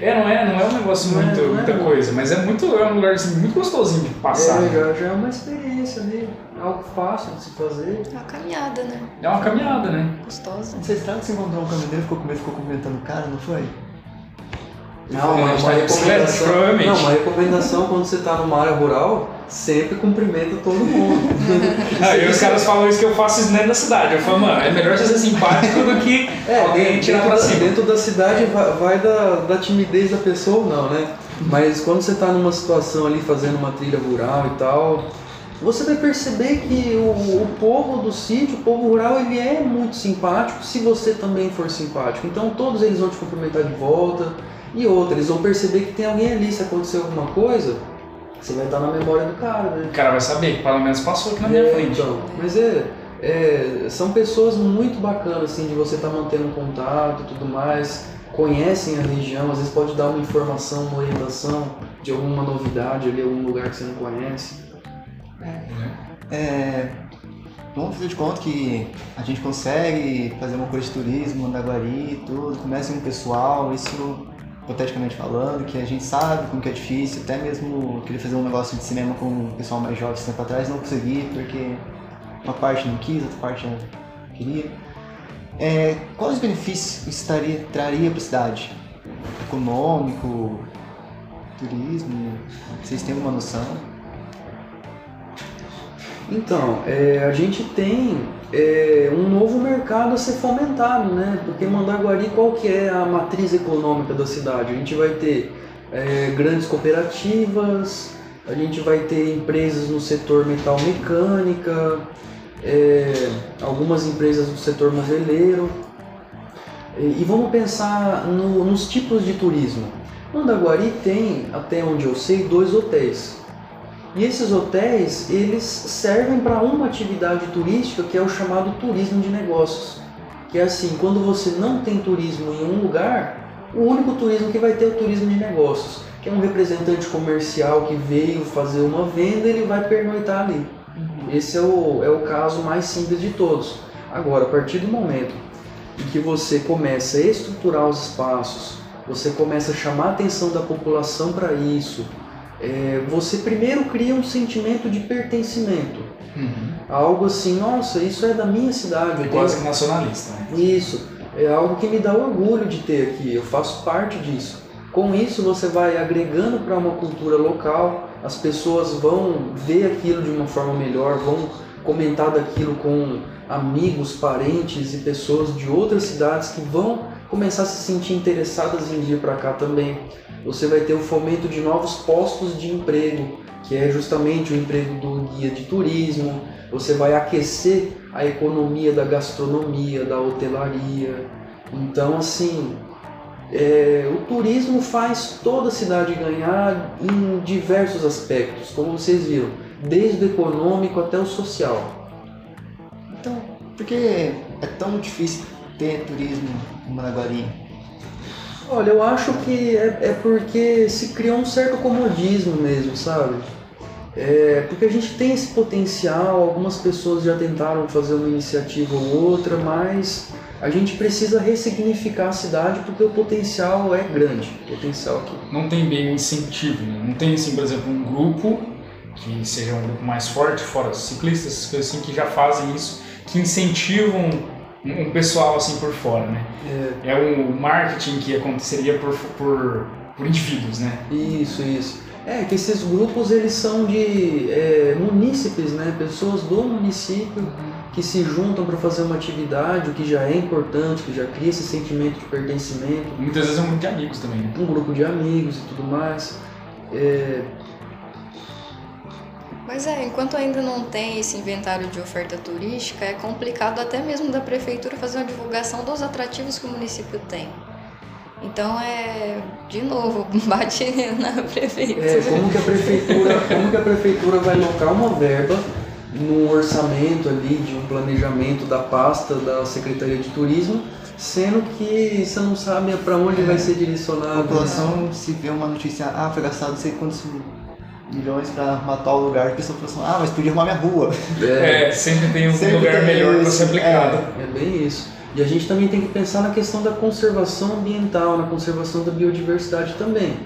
É, não é, não é um negócio Não é- muito, é muita muito. coisa, mas é muito, é um lugar assim, muito gostosinho de passar. É, já, já é uma experiência ali, algo fácil de se fazer. uma caminhada, né? É uma caminhada, né? Gostosa. Essa estrada que você encontrou um caminhoneiro ficou com medo, ficou cumprimentando o cara, não foi? Não, É, mas uma tá recomendação. Não, uma recomendação quando você tá numa área rural, sempre cumprimenta todo mundo. Aí os caras falam isso que eu faço isso dentro da cidade. Eu falo, mano, é melhor você ser simpático do que alguém tirar pra cima. dentro da cidade vai, vai da, da timidez da pessoa ou não, né? Mas quando você tá numa situação ali fazendo uma trilha rural e tal, você vai perceber que o, o povo do sítio, o povo rural, ele é muito simpático se você também for simpático. Então todos eles vão te cumprimentar de volta. E outra, eles vão perceber que tem alguém ali, se acontecer alguma coisa, você vai estar na memória do cara, né? O cara vai saber que pelo menos passou aqui na minha É, frente. então, mas é, é, são pessoas muito bacanas, assim, de você estar mantendo um contato e tudo mais, conhecem a região, às vezes pode dar uma informação, uma orientação de alguma novidade ali, algum lugar que você não conhece. É, vamos fazer de conta que a gente consegue fazer uma coisa de turismo, Mandaguari e tudo, começa um pessoal, isso hipoteticamente falando, que a gente sabe como que é difícil, até mesmo querer fazer um negócio de cinema com o pessoal mais jovem esse tempo atrás, não consegui, porque uma parte não quis, outra parte não queria. É, quais os benefícios isso traria para a cidade? Econômico, turismo? Vocês têm uma noção? Então, é, a gente tem é, um novo mercado a ser fomentado, né? Porque Mandaguari, qual que é a matriz econômica da cidade? A gente vai ter é, grandes cooperativas, a gente vai ter empresas no setor metal mecânica, é, algumas empresas do setor moveleiro. E, e vamos pensar no, nos tipos de turismo. Mandaguari tem, até onde eu sei, dois hotéis. E esses hotéis, eles servem para uma atividade turística que é o chamado turismo de negócios. Que é assim, quando você não tem turismo em um lugar, o único turismo que vai ter é o turismo de negócios, que é um representante comercial que veio fazer uma venda, ele vai pernoitar ali. Esse é o, é o caso mais simples de todos. Agora, a partir do momento em que você começa a estruturar os espaços, você começa a chamar a atenção da população para isso, é, você primeiro cria um sentimento de pertencimento. Uhum. Algo assim, nossa, isso é da minha cidade. É quase que nacionalista. Né? Isso, é algo que me dá orgulho de ter aqui, eu faço parte disso. Com isso você vai agregando para uma cultura local, as pessoas vão ver aquilo de uma forma melhor, vão comentar daquilo com amigos, parentes e pessoas de outras cidades que vão começar a se sentir interessadas em vir para cá também. Você vai ter o fomento de novos postos de emprego, que é justamente o emprego do guia de turismo. Você vai aquecer a economia da gastronomia, da hotelaria. Então, assim, é, o turismo faz toda a cidade ganhar em diversos aspectos, como vocês viram, desde o econômico até o social. Então, por que é tão difícil ter turismo em Managuari? Olha, eu acho que é, é porque se criou um certo comodismo mesmo, sabe? É, porque a gente tem esse potencial, algumas pessoas já tentaram fazer uma iniciativa ou outra, mas a gente precisa ressignificar a cidade porque o potencial é grande, potencial aqui. Não tem bem um incentivo, né? não tem assim, por exemplo, um grupo que seja um grupo mais forte, fora ciclistas, coisas assim, que já fazem isso, que incentivam um pessoal assim por fora, né? É, é um marketing que aconteceria por, por, por indivíduos, né? Isso, isso. É que esses grupos eles são de é, munícipes, né? Pessoas do município que se juntam para fazer uma atividade, o que já é importante, que já cria esse sentimento de pertencimento. Muitas vezes é um grupo de amigos também, né? Um grupo de amigos e tudo mais. É, mas é, enquanto ainda não tem esse inventário de oferta turística, é complicado até mesmo da prefeitura fazer uma divulgação dos atrativos que o município tem. Então é, de novo, bate na prefeitura. É, como que a prefeitura, como que a prefeitura vai alocar uma verba no orçamento ali de um planejamento da pasta da Secretaria de Turismo, sendo que você não sabe para onde é, vai ser direcionado. A população se vê uma notícia, ah, foi gastado não sei quantos milhões para matar o lugar, a pessoa fala assim, ah, mas podia arrumar minha rua. É, é sempre tem um sempre lugar tem melhor para ser aplicado. É, é bem isso. E a gente também tem que pensar na questão da conservação ambiental, na conservação da biodiversidade também.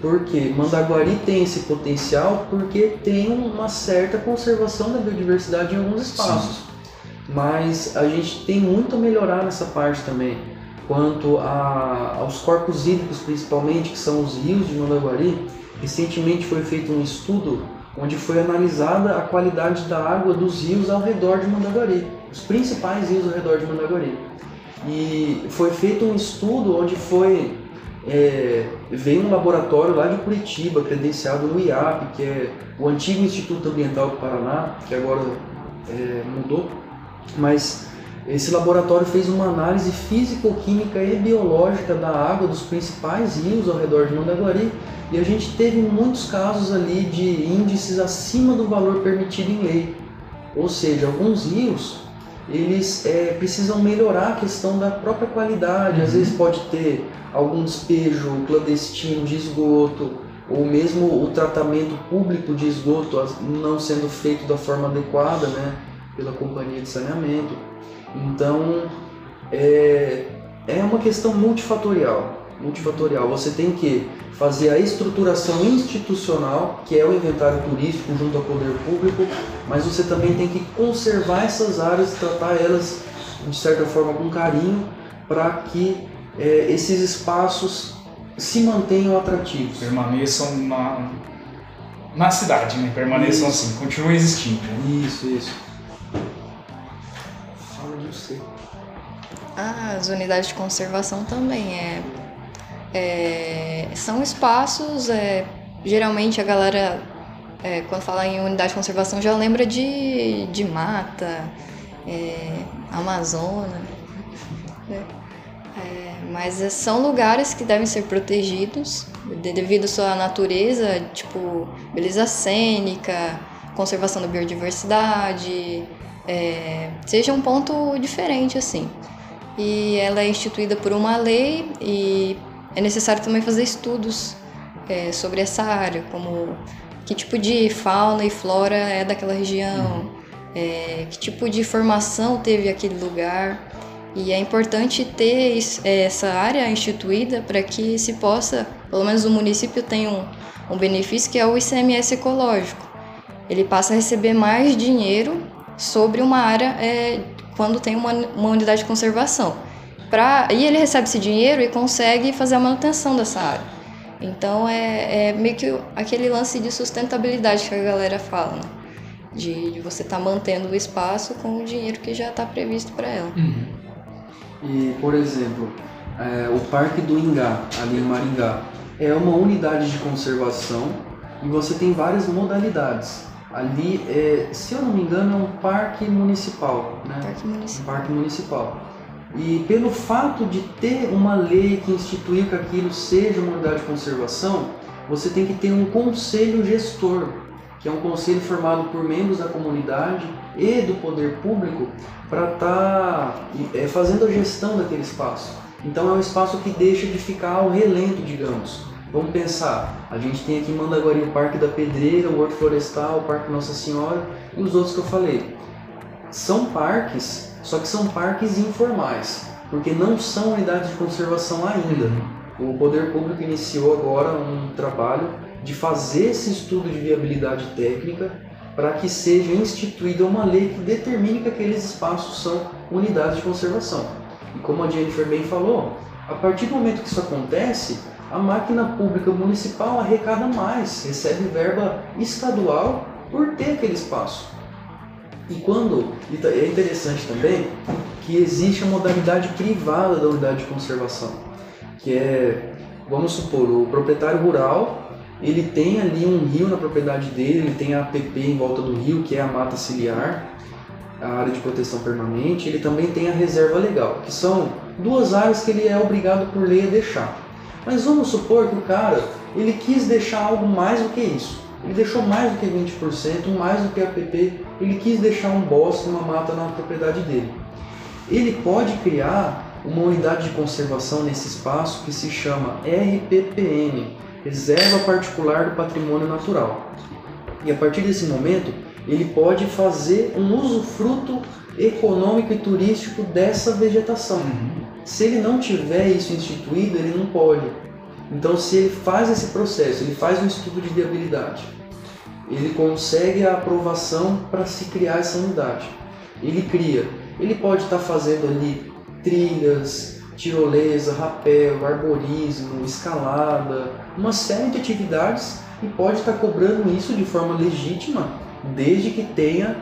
Porque Mandaguari tem esse potencial porque tem uma certa conservação da biodiversidade em alguns espaços. Sim. Mas a gente tem muito a melhorar nessa parte também. Quanto a, aos corpos hídricos, principalmente, que são os rios de Mandaguari, Recentemente foi feito um estudo onde foi analisada a qualidade da água dos rios ao redor de Mandaguari, os principais rios ao redor de Mandaguari. E foi feito um estudo onde foi é, veio um laboratório lá de Curitiba, credenciado no IAP, que é o antigo Instituto Ambiental do Paraná, que agora é, mudou, mas esse laboratório fez uma análise físico-química e biológica da água dos principais rios ao redor de Mandaguari e a gente teve muitos casos ali de índices acima do valor permitido em lei. Ou seja, alguns rios eles é, precisam melhorar a questão da própria qualidade. Às uhum. vezes pode ter algum despejo clandestino de esgoto, ou mesmo o tratamento público de esgoto não sendo feito da forma adequada né, pela companhia de saneamento. Então é, é uma questão multifatorial. Multifatorial. Você tem que fazer a estruturação institucional, que é o inventário turístico junto ao poder público, mas você também tem que conservar essas áreas e tratar elas de certa forma com carinho para que é, esses espaços se mantenham atrativos. Permaneçam na, na cidade, né? Permaneçam isso. assim, continuem existindo. Né? Isso, isso. De você. Ah, as unidades de conservação também é é, são espaços, é, geralmente a galera é, quando fala em unidade de conservação, já lembra de, de mata, é, Amazônia. Né? É, mas são lugares que devem ser protegidos devido à sua natureza, tipo beleza cênica, conservação da biodiversidade, é, seja um ponto diferente assim. E ela é instituída por uma lei e é necessário também fazer estudos é, sobre essa área, como que tipo de fauna e flora é daquela região, é, que tipo de formação teve aquele lugar. E é importante ter essa área instituída para que se possa, pelo menos o município tem um, um benefício que é o ICMS ecológico. Ele passa a receber mais dinheiro sobre uma área é, quando tem uma, uma unidade de conservação. Pra, e ele recebe esse dinheiro e consegue fazer a manutenção dessa área. Então é, é meio que aquele lance de sustentabilidade que a galera fala, né? De, de você estar tá mantendo o espaço com o dinheiro que já está previsto para ela. Uhum. E, por exemplo, é, o Parque do Ingá, ali em Maringá, é uma unidade de conservação e você tem várias modalidades. Ali, é, se eu não me engano, é um parque municipal, né? Parque municipal. Um parque municipal. E pelo fato de ter uma lei que instituiu que aquilo seja uma unidade de conservação, você tem que ter um conselho gestor, que é um conselho formado por membros da comunidade e do poder público para estar tá, é, fazendo a gestão daquele espaço. Então é um espaço que deixa de ficar ao relento, digamos. Vamos pensar, a gente tem aqui Mandaguari o Parque da Pedreira, o Horto Florestal, o Parque Nossa Senhora e os outros que eu falei. São parques, só que são parques informais, porque não são unidades de conservação ainda. O poder público iniciou agora um trabalho de fazer esse estudo de viabilidade técnica para que seja instituída uma lei que determine que aqueles espaços são unidades de conservação. E como a Jennifer bem falou, a partir do momento que isso acontece, a máquina pública municipal arrecada mais, recebe verba estadual por ter aquele espaço. E quando, é interessante também, que existe a modalidade privada da unidade de conservação, que é, vamos supor, o proprietário rural ele tem ali um rio na propriedade dele, ele tem a APP em volta do rio, que é a mata ciliar, a área de proteção permanente, ele também tem a reserva legal, que são duas áreas que ele é obrigado por lei a deixar. Mas vamos supor que o cara, ele quis deixar algo mais do que isso. Ele deixou mais do que 20%, mais do que a APP, ele quis deixar um bosque, uma mata na propriedade dele. Ele pode criar uma unidade de conservação nesse espaço que se chama RPPN, reserva particular do patrimônio natural. E a partir desse momento, ele pode fazer um usufruto econômico e turístico dessa vegetação. Uhum. Se ele não tiver isso instituído, ele não pode. Então, se ele faz esse processo, ele faz um estudo de viabilidade, ele consegue a aprovação para se criar essa unidade. Ele cria. Ele pode estar tá fazendo ali trilhas, tirolesa, rapel, arborismo, escalada, uma série de atividades e pode estar cobrando isso de forma legítima, desde que tenha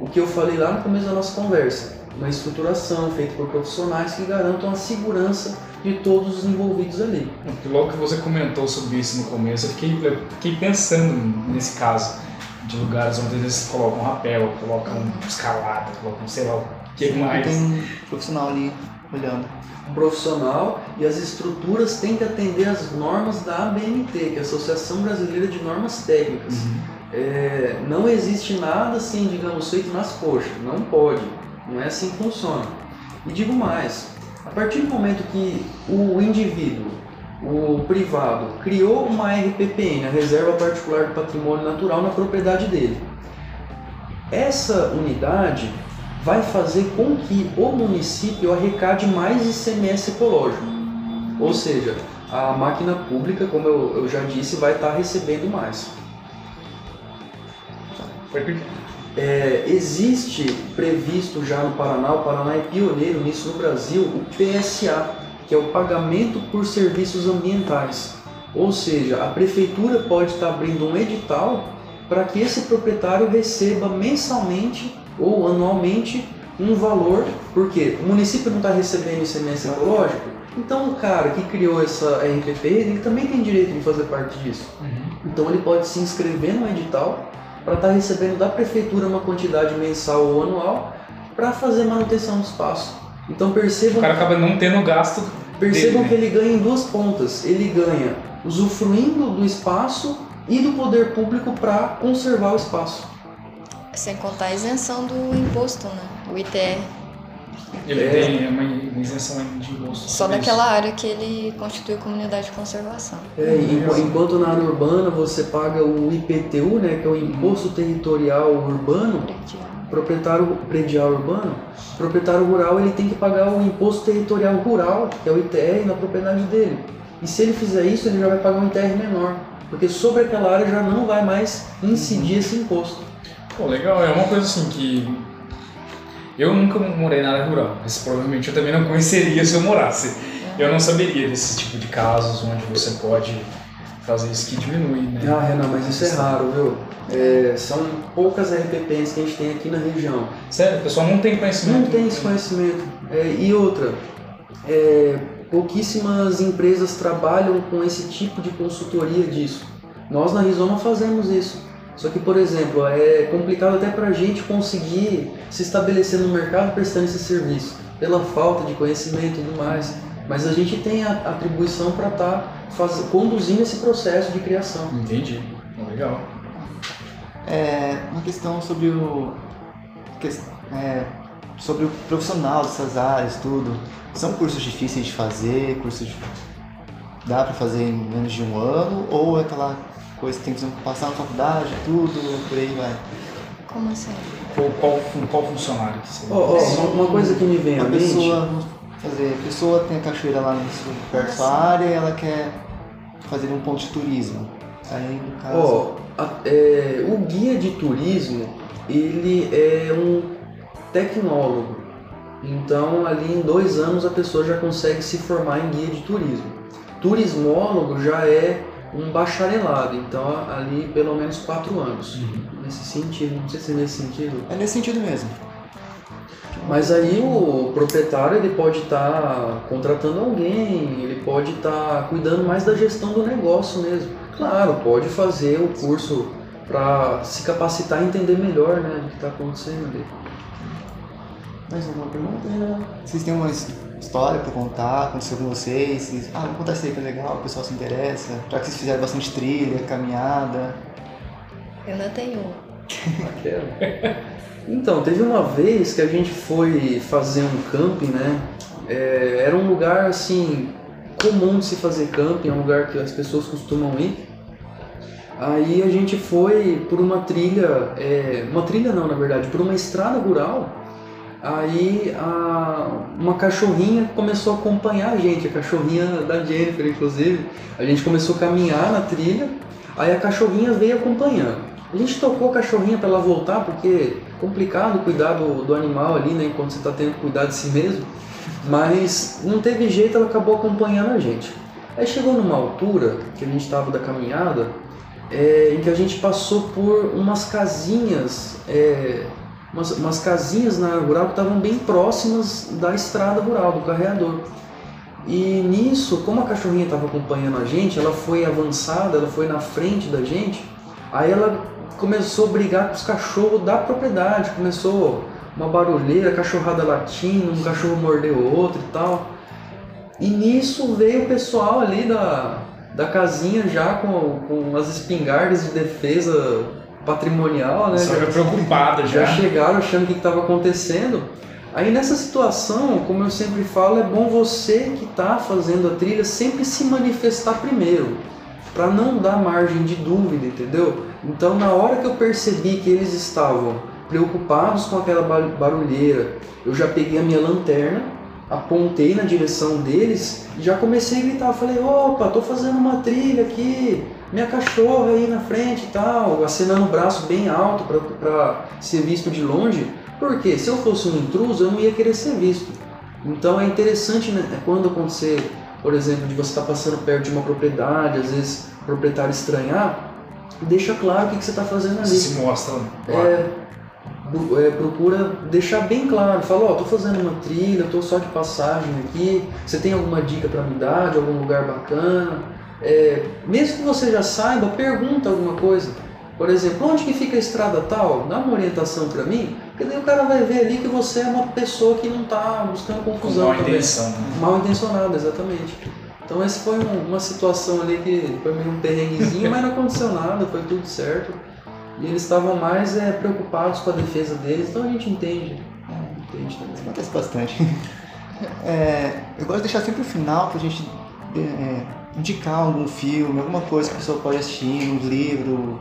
o que eu falei lá no começo da nossa conversa, uma estruturação feita por profissionais que garantam a segurança de todos os envolvidos ali. Logo que você comentou sobre isso no começo, eu fiquei, eu fiquei pensando nesse caso de lugares onde eles colocam rapel, colocam escalada, colocam sei lá o que mais. Tem um profissional ali olhando profissional e as estruturas têm que atender às normas da ABNT, que é a Associação Brasileira de Normas Técnicas. Uhum. É, não existe nada assim, digamos, feito nas coxas, não pode, não é assim que funciona. E digo mais, a partir do momento que o indivíduo, o privado, criou uma RPPN, a Reserva Particular do Patrimônio Natural, na propriedade dele, essa unidade vai fazer com que o município arrecade mais ICMS ecológico. Ou seja, a máquina pública, como eu, eu já disse, vai estar recebendo mais. É, existe previsto já no Paraná, o Paraná é pioneiro nisso no Brasil, o PSA, que é o pagamento por serviços ambientais. Ou seja, a prefeitura pode estar abrindo um edital para que esse proprietário receba mensalmente ou anualmente um valor, porque o município não está recebendo ICMS ecológico, então o cara que criou essa RPP, ele também tem direito de fazer parte disso. Uhum. Então ele pode se inscrever no edital para estar tá recebendo da prefeitura uma quantidade mensal ou anual para fazer manutenção do espaço. Então percebam. O cara acaba não tendo gasto. Percebam dele, né? que ele ganha em duas pontas. Ele ganha usufruindo do espaço e do poder público para conservar o espaço. Sem contar a isenção do imposto, né? O ITR. Ele é. tem uma, isenção de imposto. Só naquela área que ele constitui comunidade de conservação. É, enquanto na área urbana você paga o IPTU, né, que é o Imposto Territorial Urbano, predial. proprietário predial urbano, proprietário rural ele tem que pagar o Imposto Territorial Rural, que é o ITR, na propriedade dele. E se ele fizer isso, ele já vai pagar um ITR menor, porque sobre aquela área já não vai mais incidir esse imposto. Pô, legal, é uma coisa assim que eu nunca morei na área rural, mas provavelmente eu também não conheceria se eu morasse. Eu não saberia desse tipo de casos onde você pode fazer isso que diminui, né? Ah, Renan, mas isso é raro, viu? É, são poucas RPPs que a gente tem aqui na região. Sério, o pessoal não tem conhecimento? Não tem esse conhecimento. É, e outra, é, pouquíssimas empresas trabalham com esse tipo de consultoria disso. Nós na Rizoma fazemos isso. Só que, por exemplo, é complicado até para a gente conseguir se estabelecer no mercado prestando esse serviço, pela falta de conhecimento e tudo mais. Mas a gente tem a atribuição para estar tá conduzindo esse processo de criação. Entendi. Legal. É, uma questão sobre o. É, sobre o profissional dessas áreas, tudo. São cursos difíceis de fazer, cursos de... dá para fazer em menos de um ano ou é aquela coisa que tem que passar na faculdade, tudo, por aí vai? Como assim? Qual, qual, qual funcionário que você oh, oh, Uma coisa que me vem à mente... Pessoa, fazer, a pessoa tem a cachoeira lá no, perto da sua área e ela quer fazer um ponto de turismo. Aí, no caso... Oh, a, é, o guia de turismo, ele é um tecnólogo. Então, ali em dois anos a pessoa já consegue se formar em guia de turismo. Turismólogo já é um bacharelado, então ali pelo menos quatro anos. Uhum. Nesse sentido, não sei se é nesse sentido. É nesse sentido mesmo. Mas aí o proprietário ele pode estar tá contratando alguém, ele pode estar tá cuidando mais da gestão do negócio mesmo. Claro, pode fazer o curso para se capacitar e entender melhor né, o que está acontecendo ali. Mais alguma pergunta? Vocês têm uma história para contar, aconteceu com vocês? Vocês, ah, vou contar isso aí que é legal, o pessoal se interessa. Já que vocês fizeram bastante trilha, caminhada. Eu não tenho. então, teve uma vez que a gente foi fazer um camping, né? É, era um lugar assim comum de se fazer camping, é um lugar que as pessoas costumam ir. Aí a gente foi por uma trilha, é, uma trilha não, na verdade, por uma estrada rural Aí a, uma cachorrinha começou a acompanhar a gente, a cachorrinha da Jennifer, inclusive. A gente começou a caminhar na trilha, aí a cachorrinha veio acompanhando. A gente tocou a cachorrinha para ela voltar, porque é complicado cuidar do, do animal ali, né, enquanto você está tendo que cuidar de si mesmo. Mas não teve jeito, ela acabou acompanhando a gente. Aí chegou numa altura que a gente estava da caminhada, é, em que a gente passou por umas casinhas é, umas, umas casinhas na área rural que estavam bem próximas da estrada rural, do carreador. E nisso, como a cachorrinha estava acompanhando a gente, ela foi avançada, ela foi na frente da gente, aí ela começou a brigar com os cachorros da propriedade, começou uma barulheira, cachorrada latindo, um cachorro mordeu o outro e tal. E nisso veio o pessoal ali da, da casinha já com, com as espingardas de defesa patrimonial, né? Só já preocupada já. Já chegaram achando o que estava acontecendo. Aí nessa situação, como eu sempre falo, é bom você que está fazendo a trilha sempre se manifestar primeiro, para não dar margem de dúvida, entendeu? Então na hora que eu percebi que eles estavam preocupados com aquela barulheira, eu já peguei a minha lanterna, apontei na direção deles e já comecei a gritar. Falei: opa, tô fazendo uma trilha aqui, minha cachorra aí na frente e tal, acenando o braço bem alto para ser visto de longe, porque se eu fosse um intruso eu não ia querer ser visto. Então é interessante né, quando acontecer, por exemplo, de você estar tá passando perto de uma propriedade, às vezes o proprietário estranhar, deixa claro o que, que você está fazendo ali. Se mostra. Claro. É, é, procura deixar bem claro, fala, ó, oh, tô fazendo uma trilha, tô só de passagem aqui, você tem alguma dica para me dar de algum lugar bacana? É, mesmo que você já saiba, pergunta alguma coisa. Por exemplo, onde que fica a estrada tal? Dá uma orientação para mim, porque daí o cara vai ver ali que você é uma pessoa que não está buscando confusão. Com mal também. intenção. né? Mal intencionado, exatamente. Então essa foi um- uma situação ali que foi meio um perrenguezinho, mas não aconteceu nada, foi tudo certo. E eles estavam mais é, preocupados com a defesa deles, então a gente entende. Entende também. Acontece bastante. É, eu gosto de deixar sempre o final pra gente é, indicar algum filme, alguma coisa que a pessoa pode assistir, um livro.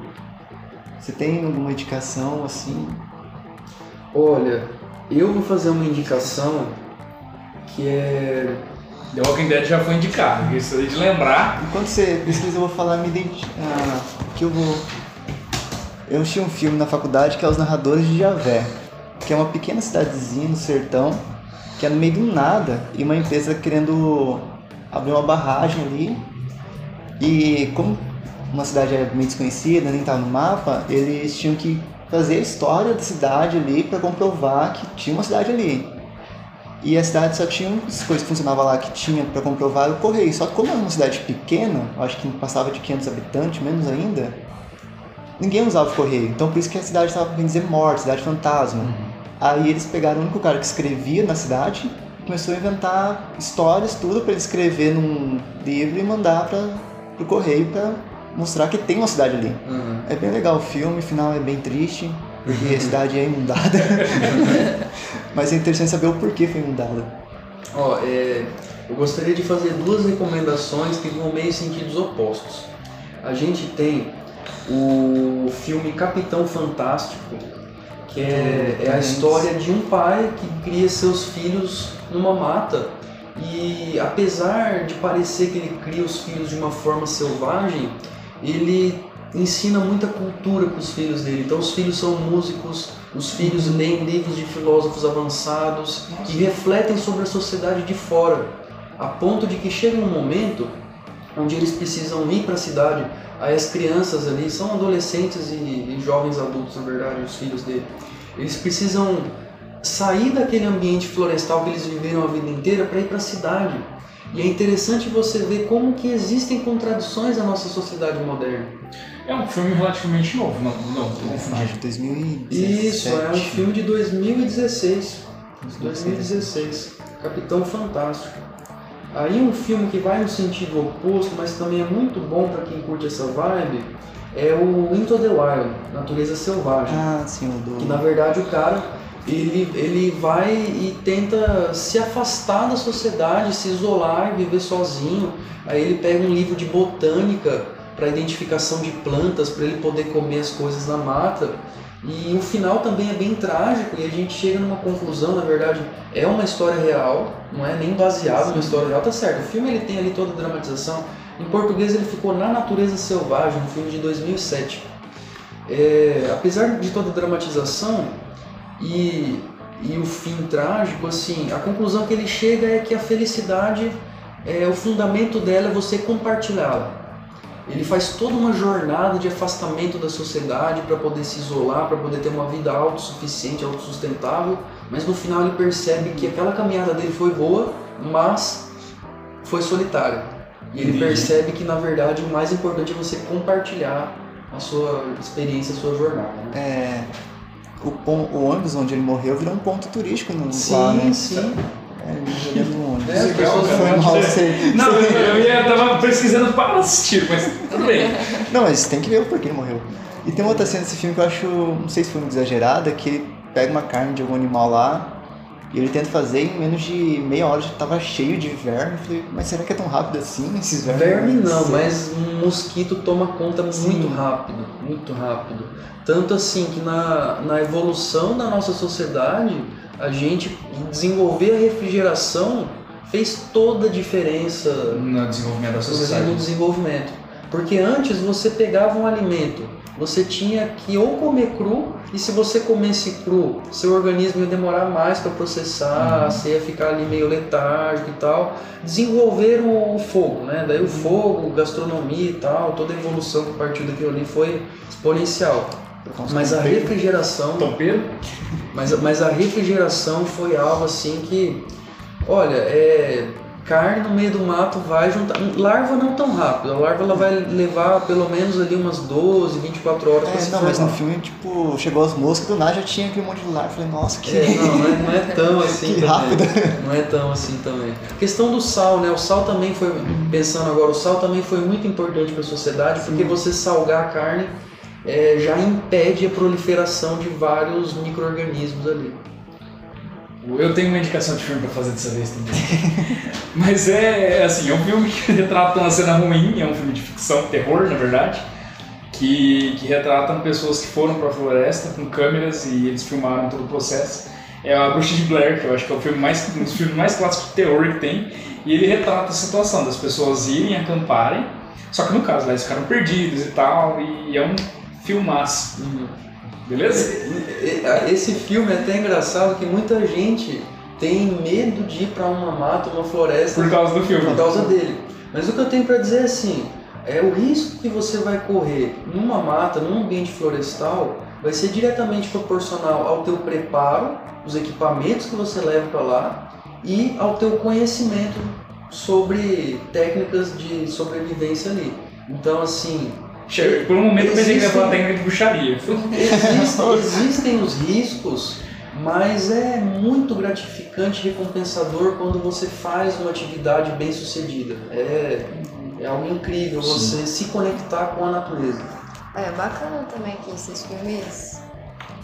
Você tem alguma indicação assim? Olha, eu vou fazer uma indicação que é. The Walking Dead já foi indicado, isso aí de lembrar. Enquanto você pesquisa, eu vou falar minha identi- ah, que eu vou. Eu assisti um filme na faculdade que é Os Narradores de Javé, que é uma pequena cidadezinha no sertão, que é no meio do nada, e uma empresa querendo abrir uma barragem ali. E como uma cidade é meio desconhecida, nem tá no mapa, eles tinham que fazer a história da cidade ali para comprovar que tinha uma cidade ali. E a cidade só tinha as coisas que funcionavam lá que tinha para comprovar o correio. Só que como era uma cidade pequena, acho que passava de 500 habitantes, menos ainda, ninguém usava o correio. Então por isso que a cidade estava bem dizer morte, cidade fantasma. Aí eles pegaram o único cara que escrevia na cidade começou a inventar histórias, tudo para ele escrever num livro e mandar para o correio para mostrar que tem uma cidade ali. Uhum. É bem legal o filme, o final é bem triste, porque a cidade é inundada. Mas é interessante saber o porquê foi inundada. Ó, é, eu gostaria de fazer duas recomendações que vão meio em sentidos opostos. A gente tem o filme Capitão Fantástico, que é, é a história de um pai que cria seus filhos numa mata e apesar de parecer que ele cria os filhos de uma forma selvagem, ele ensina muita cultura para os filhos dele. Então os filhos são músicos, os filhos leem livros de filósofos avançados e refletem sobre a sociedade de fora, a ponto de que chega um momento onde eles precisam ir para a cidade. Aí as crianças ali são adolescentes e, e jovens adultos, na verdade, os filhos dele. Eles precisam sair daquele ambiente florestal que eles viveram a vida inteira para ir para a cidade. E é interessante você ver como que existem contradições na nossa sociedade moderna. É um filme relativamente novo, não, não, tô confundindo. de 2017. Isso, é um filme de 2016. 2016. Capitão Fantástico. Aí um filme que vai no sentido oposto, mas também é muito bom para quem curte essa vibe, é o Into the Wild, Natureza Selvagem. Ah, sim, o Que na verdade o cara ele, ele vai e tenta se afastar da sociedade, se isolar e viver sozinho. Aí ele pega um livro de botânica para identificação de plantas, para ele poder comer as coisas na mata. E o final também é bem trágico e a gente chega numa conclusão, na verdade, é uma história real, não é nem baseado numa história real, tá certo. O filme ele tem ali toda a dramatização. Em português ele ficou Na Natureza Selvagem, um filme de 2007. É, apesar de toda a dramatização e, e o fim trágico, assim, a conclusão que ele chega é que a felicidade, é, o fundamento dela é você compartilhá-la. Ele faz toda uma jornada de afastamento da sociedade para poder se isolar, para poder ter uma vida autossuficiente, autossustentável, mas no final ele percebe que aquela caminhada dele foi boa, mas foi solitária. E ele Entendi. percebe que na verdade o mais importante é você compartilhar a sua experiência, a sua jornada. né? É, o, o ônibus onde ele morreu virou um ponto turístico no, Sim, lá, né? sim. É, no ônibus. É, Legal, cara. Foi mal, dizer- sei. Não, eu, eu ia, tava pesquisando para assistir, mas tudo bem. Não, mas tem que ver o porquê ele morreu. E tem outra cena desse filme que eu acho, não sei se foi muito exagerada, que ele pega uma carne de algum animal lá e ele tenta fazer em menos de meia hora já tava cheio de verme. Eu falei, mas será que é tão rápido assim esses vermes? Verme não, mas um mosquito toma conta muito Sim. rápido, muito rápido. Tanto assim que na, na evolução da nossa sociedade, a gente desenvolver a refrigeração fez toda a diferença No desenvolvimento da no sociedade. desenvolvimento. Porque antes você pegava um alimento, você tinha que ou comer cru, e se você comesse cru, seu organismo ia demorar mais para processar, Uhum. você ia ficar ali meio letárgico e tal. Desenvolveram o fogo, né? Daí o fogo, gastronomia e tal, toda a evolução que partiu daquilo ali foi exponencial. Mas a refrigeração Tompeiro? mas, mas a refrigeração foi algo assim que, olha, é, carne no meio do mato vai juntar. Larva não tão rápido, a larva ela vai levar pelo menos ali umas 12, 24 horas é, pra se Não, formar. mas no filme, tipo, chegou as moscas do nada já tinha aquele monte de larva. Falei, nossa, que. É, não, não é, não é tão assim Que também. rápido. Não é tão assim também. questão do sal, né? O sal também foi, pensando agora, o sal também foi muito importante para a sociedade, porque você salgar a carne é, já impede a proliferação de vários micro-organismos ali. Eu tenho uma indicação de filme pra fazer dessa vez também. Mas é assim, é um filme que retrata uma cena ruim, é um filme de ficção, terror, na verdade, que, que pessoas que foram pra floresta com câmeras e eles filmaram todo o processo. É a Bruxa de Blair, que eu acho que é o filme mais, um dos filmes mais clássicos de terror que tem, e ele retrata a situação das pessoas irem acamparem, só que no caso lá eles ficaram perdidos e tal, e é um filmaço. Beleza? Esse filme é até engraçado que muita gente tem medo de ir para uma mata, uma floresta Por causa do filme. por causa dele. Mas o que eu tenho para dizer é assim, é o risco que você vai correr numa mata, num ambiente florestal, vai ser diretamente proporcional ao teu preparo, os equipamentos que você leva para lá e ao teu conhecimento sobre técnicas de sobrevivência ali. Então assim, Por um momento eu pensei que ia Existem- falar técnica de bruxaria. Existem, existem os riscos, mas é muito gratificante e recompensador quando você faz uma atividade bem sucedida. É, é algo incrível você se conectar com a natureza. É bacana também que esses filmes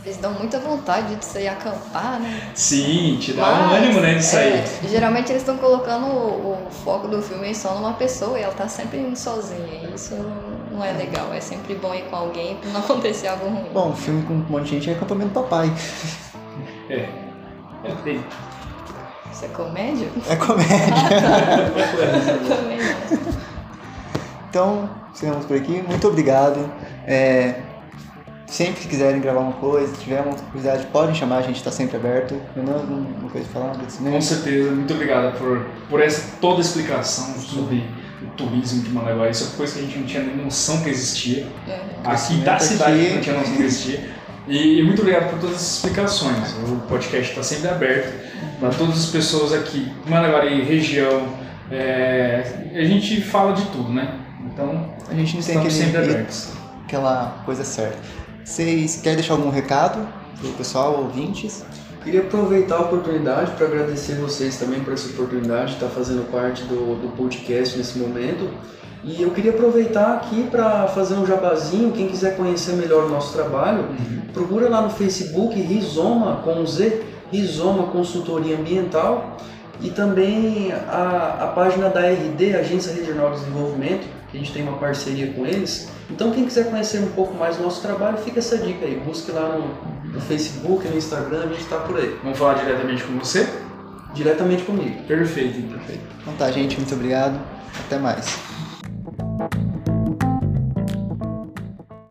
eles dão muita vontade de você ir acampar, né? Sim, te dá um Mas, ânimo, né, disso aí. é, geralmente eles estão colocando o, o foco do filme só numa pessoa e ela tá sempre indo sozinha. E isso não é legal. É sempre bom ir com alguém pra não acontecer algo ruim. Bom, um filme com um monte de gente é acampamento do papai. É. É, tem. Isso é comédia? É comédia. Também não. Então, ficamos por aqui. Muito obrigado. É, sempre que quiserem gravar uma coisa, se tiver uma curiosidade, podem chamar, a gente está sempre aberto. Renan, alguma coisa pra falar? Com certeza, muito obrigado por, por essa toda a explicação sobre o turismo de Managuá. Isso é coisa que a gente não tinha nem noção que existia. É. Aqui da Crescimento cidade gente não tinha noção que existia. E, e muito obrigado por todas as explicações. O podcast está sempre aberto para todas as pessoas aqui, Managuari, região. É, a gente fala de tudo, né? Então, A gente não tem estamos sempre aquele, abertos. aquela coisa certa. Vocês querem deixar algum recado pro pessoal, ouvintes? Queria aproveitar a oportunidade para agradecer vocês também por essa oportunidade de estar fazendo parte do, do podcast nesse momento. E eu queria aproveitar aqui para fazer um jabazinho. Quem quiser conhecer melhor o nosso trabalho, procura lá no Facebook Rizoma com Z, Rizoma Consultoria Ambiental. E também a, a página da RD, Agência Regional de Desenvolvimento, que a gente tem uma parceria com eles. Então quem quiser conhecer um pouco mais do nosso trabalho, fica essa dica aí. Busque lá no, no Facebook, no Instagram, a gente está por aí. Vamos falar diretamente com você? Diretamente comigo. Perfeito, então. Então tá, gente, muito obrigado. Até mais.